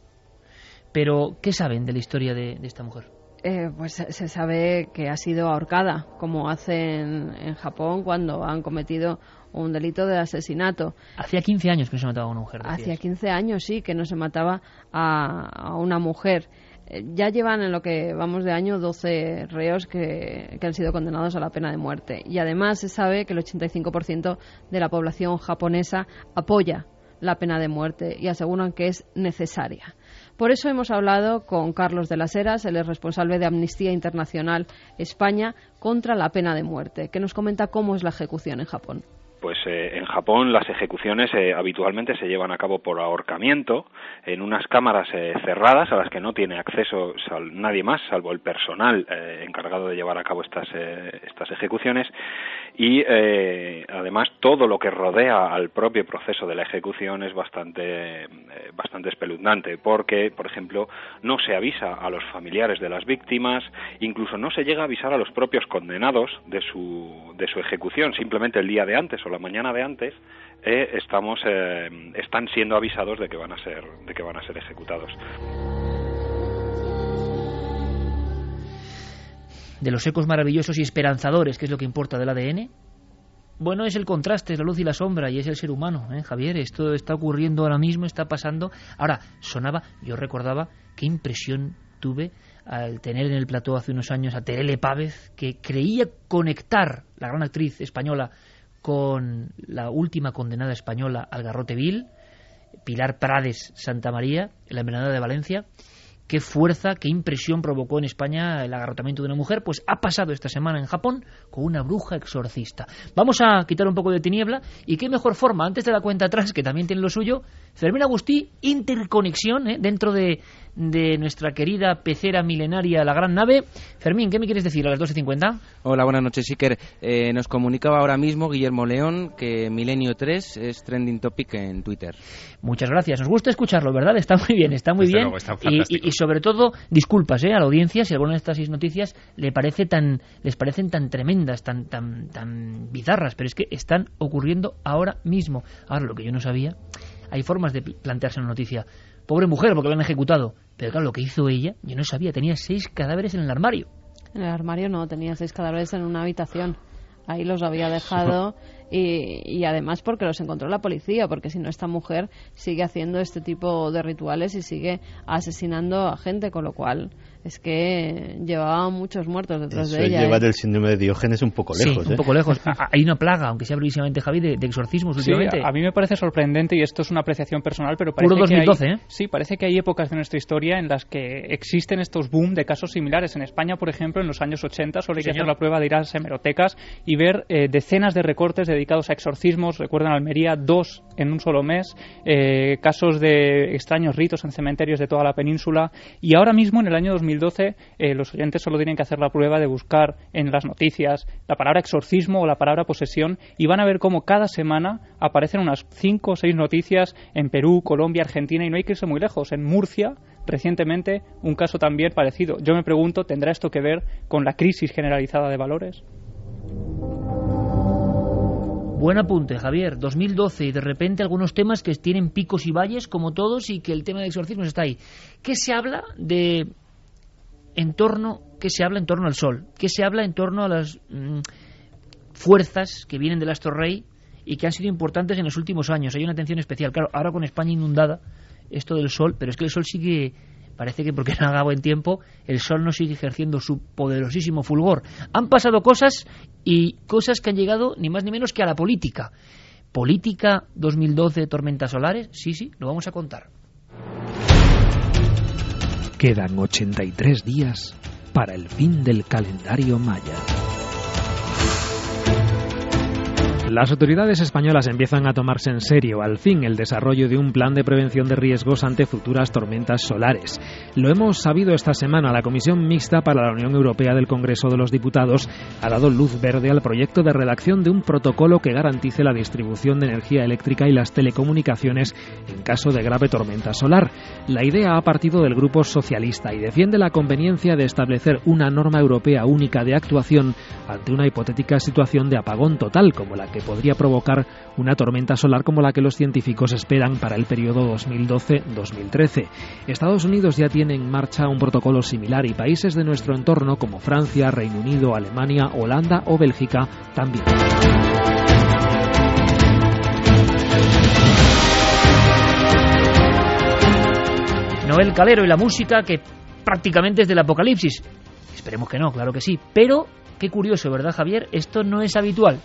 Pero, ¿qué saben de la historia de esta mujer? Eh, pues se sabe que ha sido ahorcada, como hacen en Japón cuando han cometido un delito de asesinato. Hacía 15 años que no se mataba a una mujer. Hacía 15 años, sí, que no se mataba a, una mujer. eh, ya llevan en lo que vamos de año 12 reos que, que han sido condenados a la pena de muerte. Y además se sabe que el 85% de la población japonesa apoya la pena de muerte y aseguran que es necesaria. Por eso hemos hablado con Carlos de las Heras, el responsable de Amnistía Internacional España contra la pena de muerte, que nos comenta cómo es la ejecución en Japón. Pues eh, en Japón las ejecuciones eh, habitualmente se llevan a cabo por ahorcamiento en unas cámaras eh, cerradas a las que no tiene acceso nadie más salvo el personal encargado de llevar a cabo estas estas ejecuciones. Y además todo lo que rodea al propio proceso de la ejecución es bastante bastante espeluznante porque por ejemplo no se avisa a los familiares de las víctimas incluso no se llega a avisar a los propios condenados de su de su ejecución simplemente el día de antes o la mañana de antes eh, estamos eh, están siendo avisados de que van a ser de que van a ser ejecutados. De los ecos maravillosos y esperanzadores, que es lo que importa del ADN, bueno, es el contraste, es la luz y la sombra, y es el ser humano, ¿eh, Javier? Esto está ocurriendo ahora mismo, está pasando. Ahora, sonaba, yo recordaba qué impresión tuve al tener en el plató hace unos años a Terele Pávez, que creía conectar, la gran actriz española, con la última condenada española al garrote vil, Pilar Prades Santa María, la envenenada de Valencia. Qué fuerza, qué impresión provocó en España el agarrotamiento de una mujer, pues ha pasado esta semana en Japón con una bruja exorcista. Vamos a quitar un poco de tiniebla y qué mejor forma, antes de la cuenta atrás, que también tiene lo suyo, Fermín Agustí, interconexión ¿eh? dentro de de nuestra querida pecera milenaria, la gran nave. Fermín, ¿qué me quieres decir a las 12.50? Hola, buenas noches, Iker. Eh, nos comunicaba ahora mismo Guillermo León que Milenio 3 es trending topic en Twitter. Muchas gracias. Nos gusta escucharlo, ¿verdad? Está muy bien, está muy bien. y, sobre todo, disculpas ¿eh? a la audiencia si alguna de estas seis noticias le parece tan, les parecen tan tremendas, tan, tan, tan bizarras, pero es que están ocurriendo ahora mismo. Ahora, lo que yo no sabía, hay formas de plantearse una noticia Pobre mujer, porque la han ejecutado. Pero claro, lo que hizo ella, yo no sabía, tenía seis cadáveres en el armario. En el armario no, tenía seis cadáveres en una habitación. Ahí los había dejado y, y, además porque los encontró la policía, porque si no esta mujer sigue haciendo este tipo de rituales y sigue asesinando a gente, con lo cual es que llevaba muchos muertos detrás de ella. lleva ¿eh? del síndrome de Diógenes un poco lejos. un ¿eh? poco lejos. Hay una plaga, aunque sea brevísimamente, Javi, de, exorcismos últimamente. Sí, a mí me parece sorprendente y esto es una apreciación personal, pero parece Puro 2012, que hay, ¿eh? Sí, parece que hay épocas de nuestra historia en las que existen estos boom de casos similares. En España, por ejemplo, en los años 80 solo hay que hacer la prueba de ir a las hemerotecas y ver eh, decenas de recortes dedicados a exorcismos. Recuerdan Almería, dos en un solo mes, eh, casos de extraños ritos en cementerios de toda la península. Y ahora mismo, en el año 2012, eh, los oyentes solo tienen que hacer la prueba de buscar en las noticias la palabra exorcismo o la palabra posesión y van a ver cómo cada semana aparecen unas cinco o seis noticias en Perú, Colombia, Argentina y no hay que irse muy lejos. En Murcia, recientemente, un caso también parecido. Yo me pregunto, ¿tendrá esto que ver con la crisis generalizada de valores? Buen apunte, Javier. 2012 y de repente algunos temas que tienen picos y valles como todos y que el tema de exorcismos está ahí. ¿Qué se habla de en torno, qué se habla en torno al Sol, qué se habla en torno a las mm, fuerzas que vienen del astro rey y que han sido importantes en los últimos años. Hay una atención especial. Claro, ahora con España inundada, esto del Sol, pero es que el Sol sigue, parece que porque no haga buen tiempo, el Sol no sigue ejerciendo su poderosísimo fulgor. Han pasado cosas y cosas que han llegado ni más ni menos que a la política. Política 2012, tormentas solares, sí, sí, lo vamos a contar. Quedan 83 días para el fin del calendario maya. Las autoridades españolas empiezan a tomarse en serio, al fin, el desarrollo de un plan de prevención de riesgos ante futuras tormentas solares. Lo hemos sabido esta semana. La Comisión Mixta para la Unión Europea del Congreso de los Diputados ha dado luz verde al proyecto de redacción de un protocolo que garantice la distribución de energía eléctrica y las telecomunicaciones en caso de grave tormenta solar. La idea ha partido del Grupo Socialista y defiende la conveniencia de establecer una norma europea única de actuación ante una hipotética situación de apagón total como la que podría provocar una tormenta solar como la que los científicos esperan para el periodo 2012-2013. Estados Unidos ya tiene en marcha un protocolo similar y países de nuestro entorno como Francia, Reino Unido, Alemania, Holanda o Bélgica también. Noel Calero y la música que prácticamente desde el apocalipsis. Esperemos que no, claro que sí. Pero, qué curioso, ¿verdad, Javier? Esto no es habitual.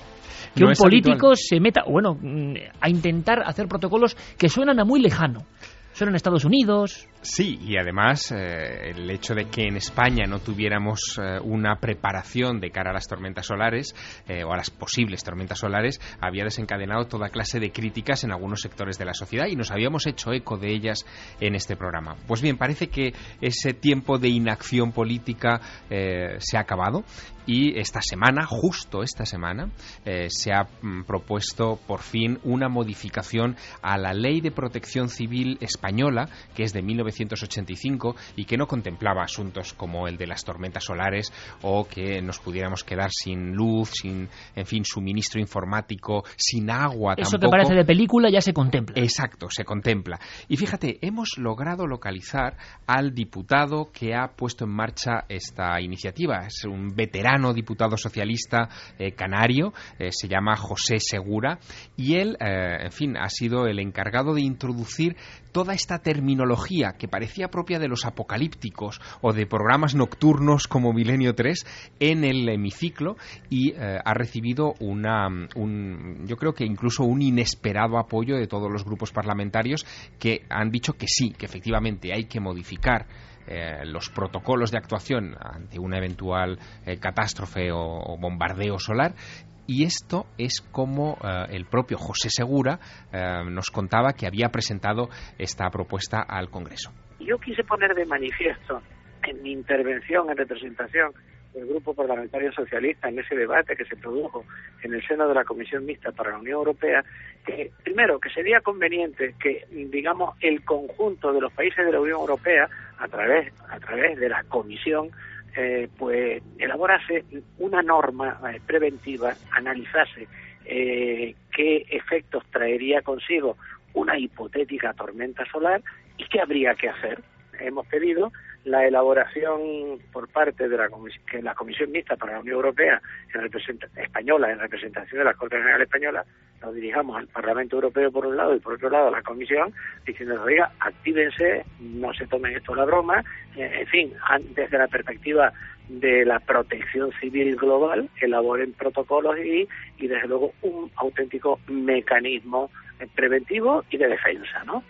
Que No un político habitual. se meta, bueno, mm, a intentar hacer protocolos que suenan a muy lejano. Suenan a Estados Unidos, Sí, y además eh, el hecho de que en España no tuviéramos eh, una preparación de cara a las tormentas solares eh, o a las posibles tormentas solares había desencadenado toda clase de críticas en algunos sectores de la sociedad y nos habíamos hecho eco de ellas en este programa. Pues bien, parece que ese tiempo de inacción política se ha acabado y esta semana, justo esta semana, eh, se ha mm, propuesto por fin una modificación a la Ley de Protección Civil española, que es de 1985 y que no contemplaba asuntos como el de las tormentas solares o que nos pudiéramos quedar sin luz, sin, en fin, suministro informático, sin agua eso que tampoco. parece de película ya se contempla. Exacto, se contempla. Y fíjate, hemos logrado localizar al diputado que ha puesto en marcha esta iniciativa. Es un veterano diputado socialista eh, canario, eh, se llama José Segura, y él, eh, en fin, ha sido el encargado de introducir toda esta terminología que parecía propia de los apocalípticos o de programas nocturnos como Milenio 3 en el hemiciclo y ha recibido una, un, yo creo que incluso un inesperado apoyo de todos los grupos parlamentarios que han dicho que sí, que efectivamente hay que modificar eh, los protocolos de actuación ante una eventual eh, catástrofe o, bombardeo solar y esto es como eh, el propio José Segura eh, nos contaba que había presentado esta propuesta al Congreso. Yo quise poner de manifiesto en mi intervención en representación del Grupo Parlamentario Socialista en ese debate que se produjo en el seno de la Comisión Mixta para la Unión Europea, que primero que sería conveniente que, digamos, el conjunto de los países de la Unión Europea, a través, a través de la Comisión, eh, pues elaborase una norma eh, preventiva, analizase eh, qué efectos traería consigo una hipotética tormenta solar y qué habría que hacer. Hemos pedido la elaboración por parte de la, comis- que la Comisión Mixta para la Unión Europea en española en representación de la Corte General Española, lo dirijamos al Parlamento Europeo por un lado y por otro lado a la Comisión, diciendo, oiga, actívense, no se tomen esto la broma, eh, en fin, desde la perspectiva de la protección civil global, elaboren protocolos y, y desde luego un auténtico mecanismo eh, preventivo y de defensa, ¿no?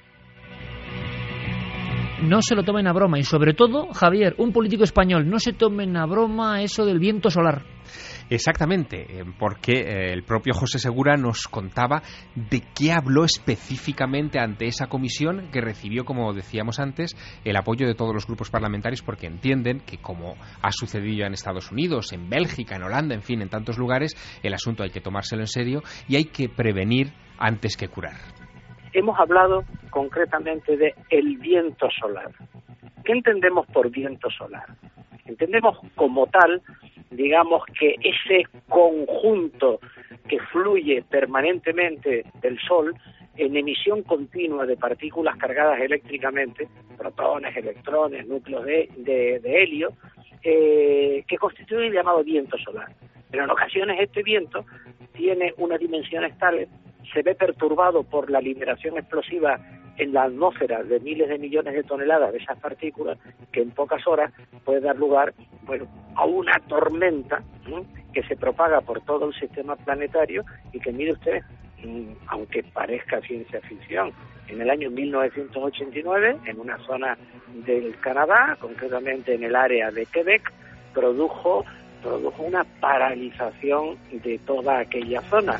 No se lo tomen a broma y sobre todo, Javier, un político español, no se tomen a broma eso del viento solar. Exactamente, eh, porque eh, el propio José Segura nos contaba de qué habló específicamente ante esa comisión que recibió, como decíamos antes, el apoyo de todos los grupos parlamentarios porque entienden que como ha sucedido ya en Estados Unidos, en Bélgica, en Holanda, en fin, en tantos lugares, el asunto hay que tomárselo en serio y hay que prevenir antes que curar. Hemos hablado concretamente de el viento solar. ¿Qué entendemos por viento solar? Entendemos como tal, digamos que ese conjunto que fluye permanentemente del Sol en emisión continua de partículas cargadas eléctricamente, protones, electrones, núcleos de, de- de helio, eh, que constituye el llamado viento solar. Pero en ocasiones este viento tiene unas dimensiones tales, se ve perturbado por la liberación explosiva en la atmósfera de miles de millones de toneladas de esas partículas, que en pocas horas puede dar lugar bueno, a una tormenta que se propaga por todo el sistema planetario y que, mire usted, mm, aunque parezca ciencia ficción, en el año 1989, en una zona del Canadá, concretamente en el área de Quebec, produjo, produjo una paralización de toda aquella zona.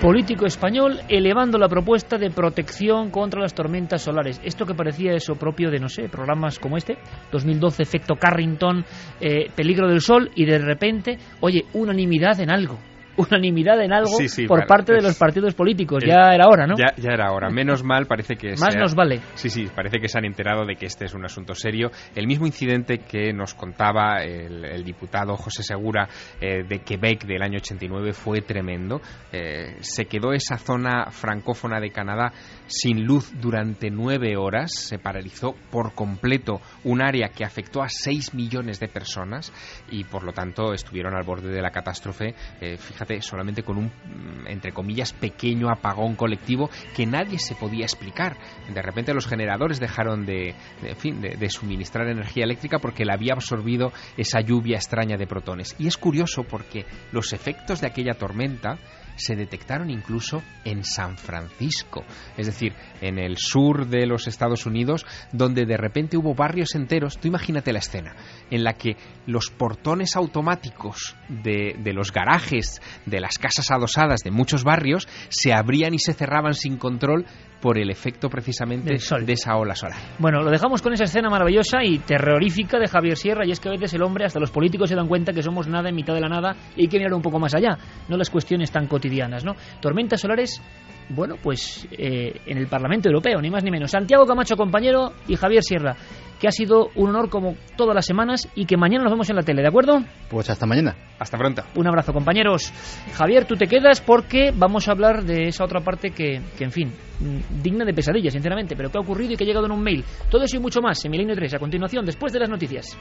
Político español elevando la propuesta de protección contra las tormentas solares. Esto que parecía eso propio de, no sé, programas como este, 2012, efecto Carrington, eh, peligro del sol, y de repente, oye, unanimidad en algo. Unanimidad en algo Sí, sí, por parte de los partidos políticos. es- ya era hora, ¿no? Ya, ya era hora. Menos mal parece que... Más nos vale. Sí, sí, parece que se han enterado de que este es un asunto serio. El mismo incidente que nos contaba el, el diputado José Segura eh, de Quebec del año 89 fue tremendo. Eh, se quedó esa zona francófona de Canadá sin luz durante nueve horas. Se paralizó por completo un área que afectó a 6 millones de personas y por lo tanto estuvieron al borde de la catástrofe. Eh, fíjate solamente con un, mm, entre comillas, pequeño apagón colectivo que nadie se podía explicar. De repente los generadores dejaron de, de, en fin, de, de suministrar energía eléctrica porque la había absorbido esa lluvia extraña de protones. Y es curioso porque los efectos de aquella tormenta se detectaron incluso en San Francisco, es decir, en el sur de los Estados Unidos, donde de repente hubo barrios enteros, tú imagínate la escena, en la que los portones automáticos de, de los garajes de las casas adosadas de muchos barrios se abrían y se cerraban sin control por el efecto precisamente Del sol. de esa ola solar. Bueno, lo dejamos con esa escena maravillosa y terrorífica de Javier Sierra, y es que a veces el hombre, hasta los políticos se dan cuenta que somos nada en mitad de la nada y hay que mirar un poco más allá, no las cuestiones tan cotidianas, ¿no? Tormentas solares, bueno, pues eh, en el Parlamento Europeo, ni más ni menos. Santiago Camacho, compañero, y Javier Sierra, que ha sido un honor como todas las semanas y que mañana nos vemos en la tele, ¿de acuerdo? Pues hasta mañana. Hasta pronto. Un abrazo, compañeros. Javier, tú te quedas porque vamos a hablar de esa otra parte que, que en fin, mm, digna de pesadilla, sinceramente, pero que ha ocurrido y que ha llegado en un mail. Todo eso y mucho más en Milenio 3, a continuación, después de las noticias.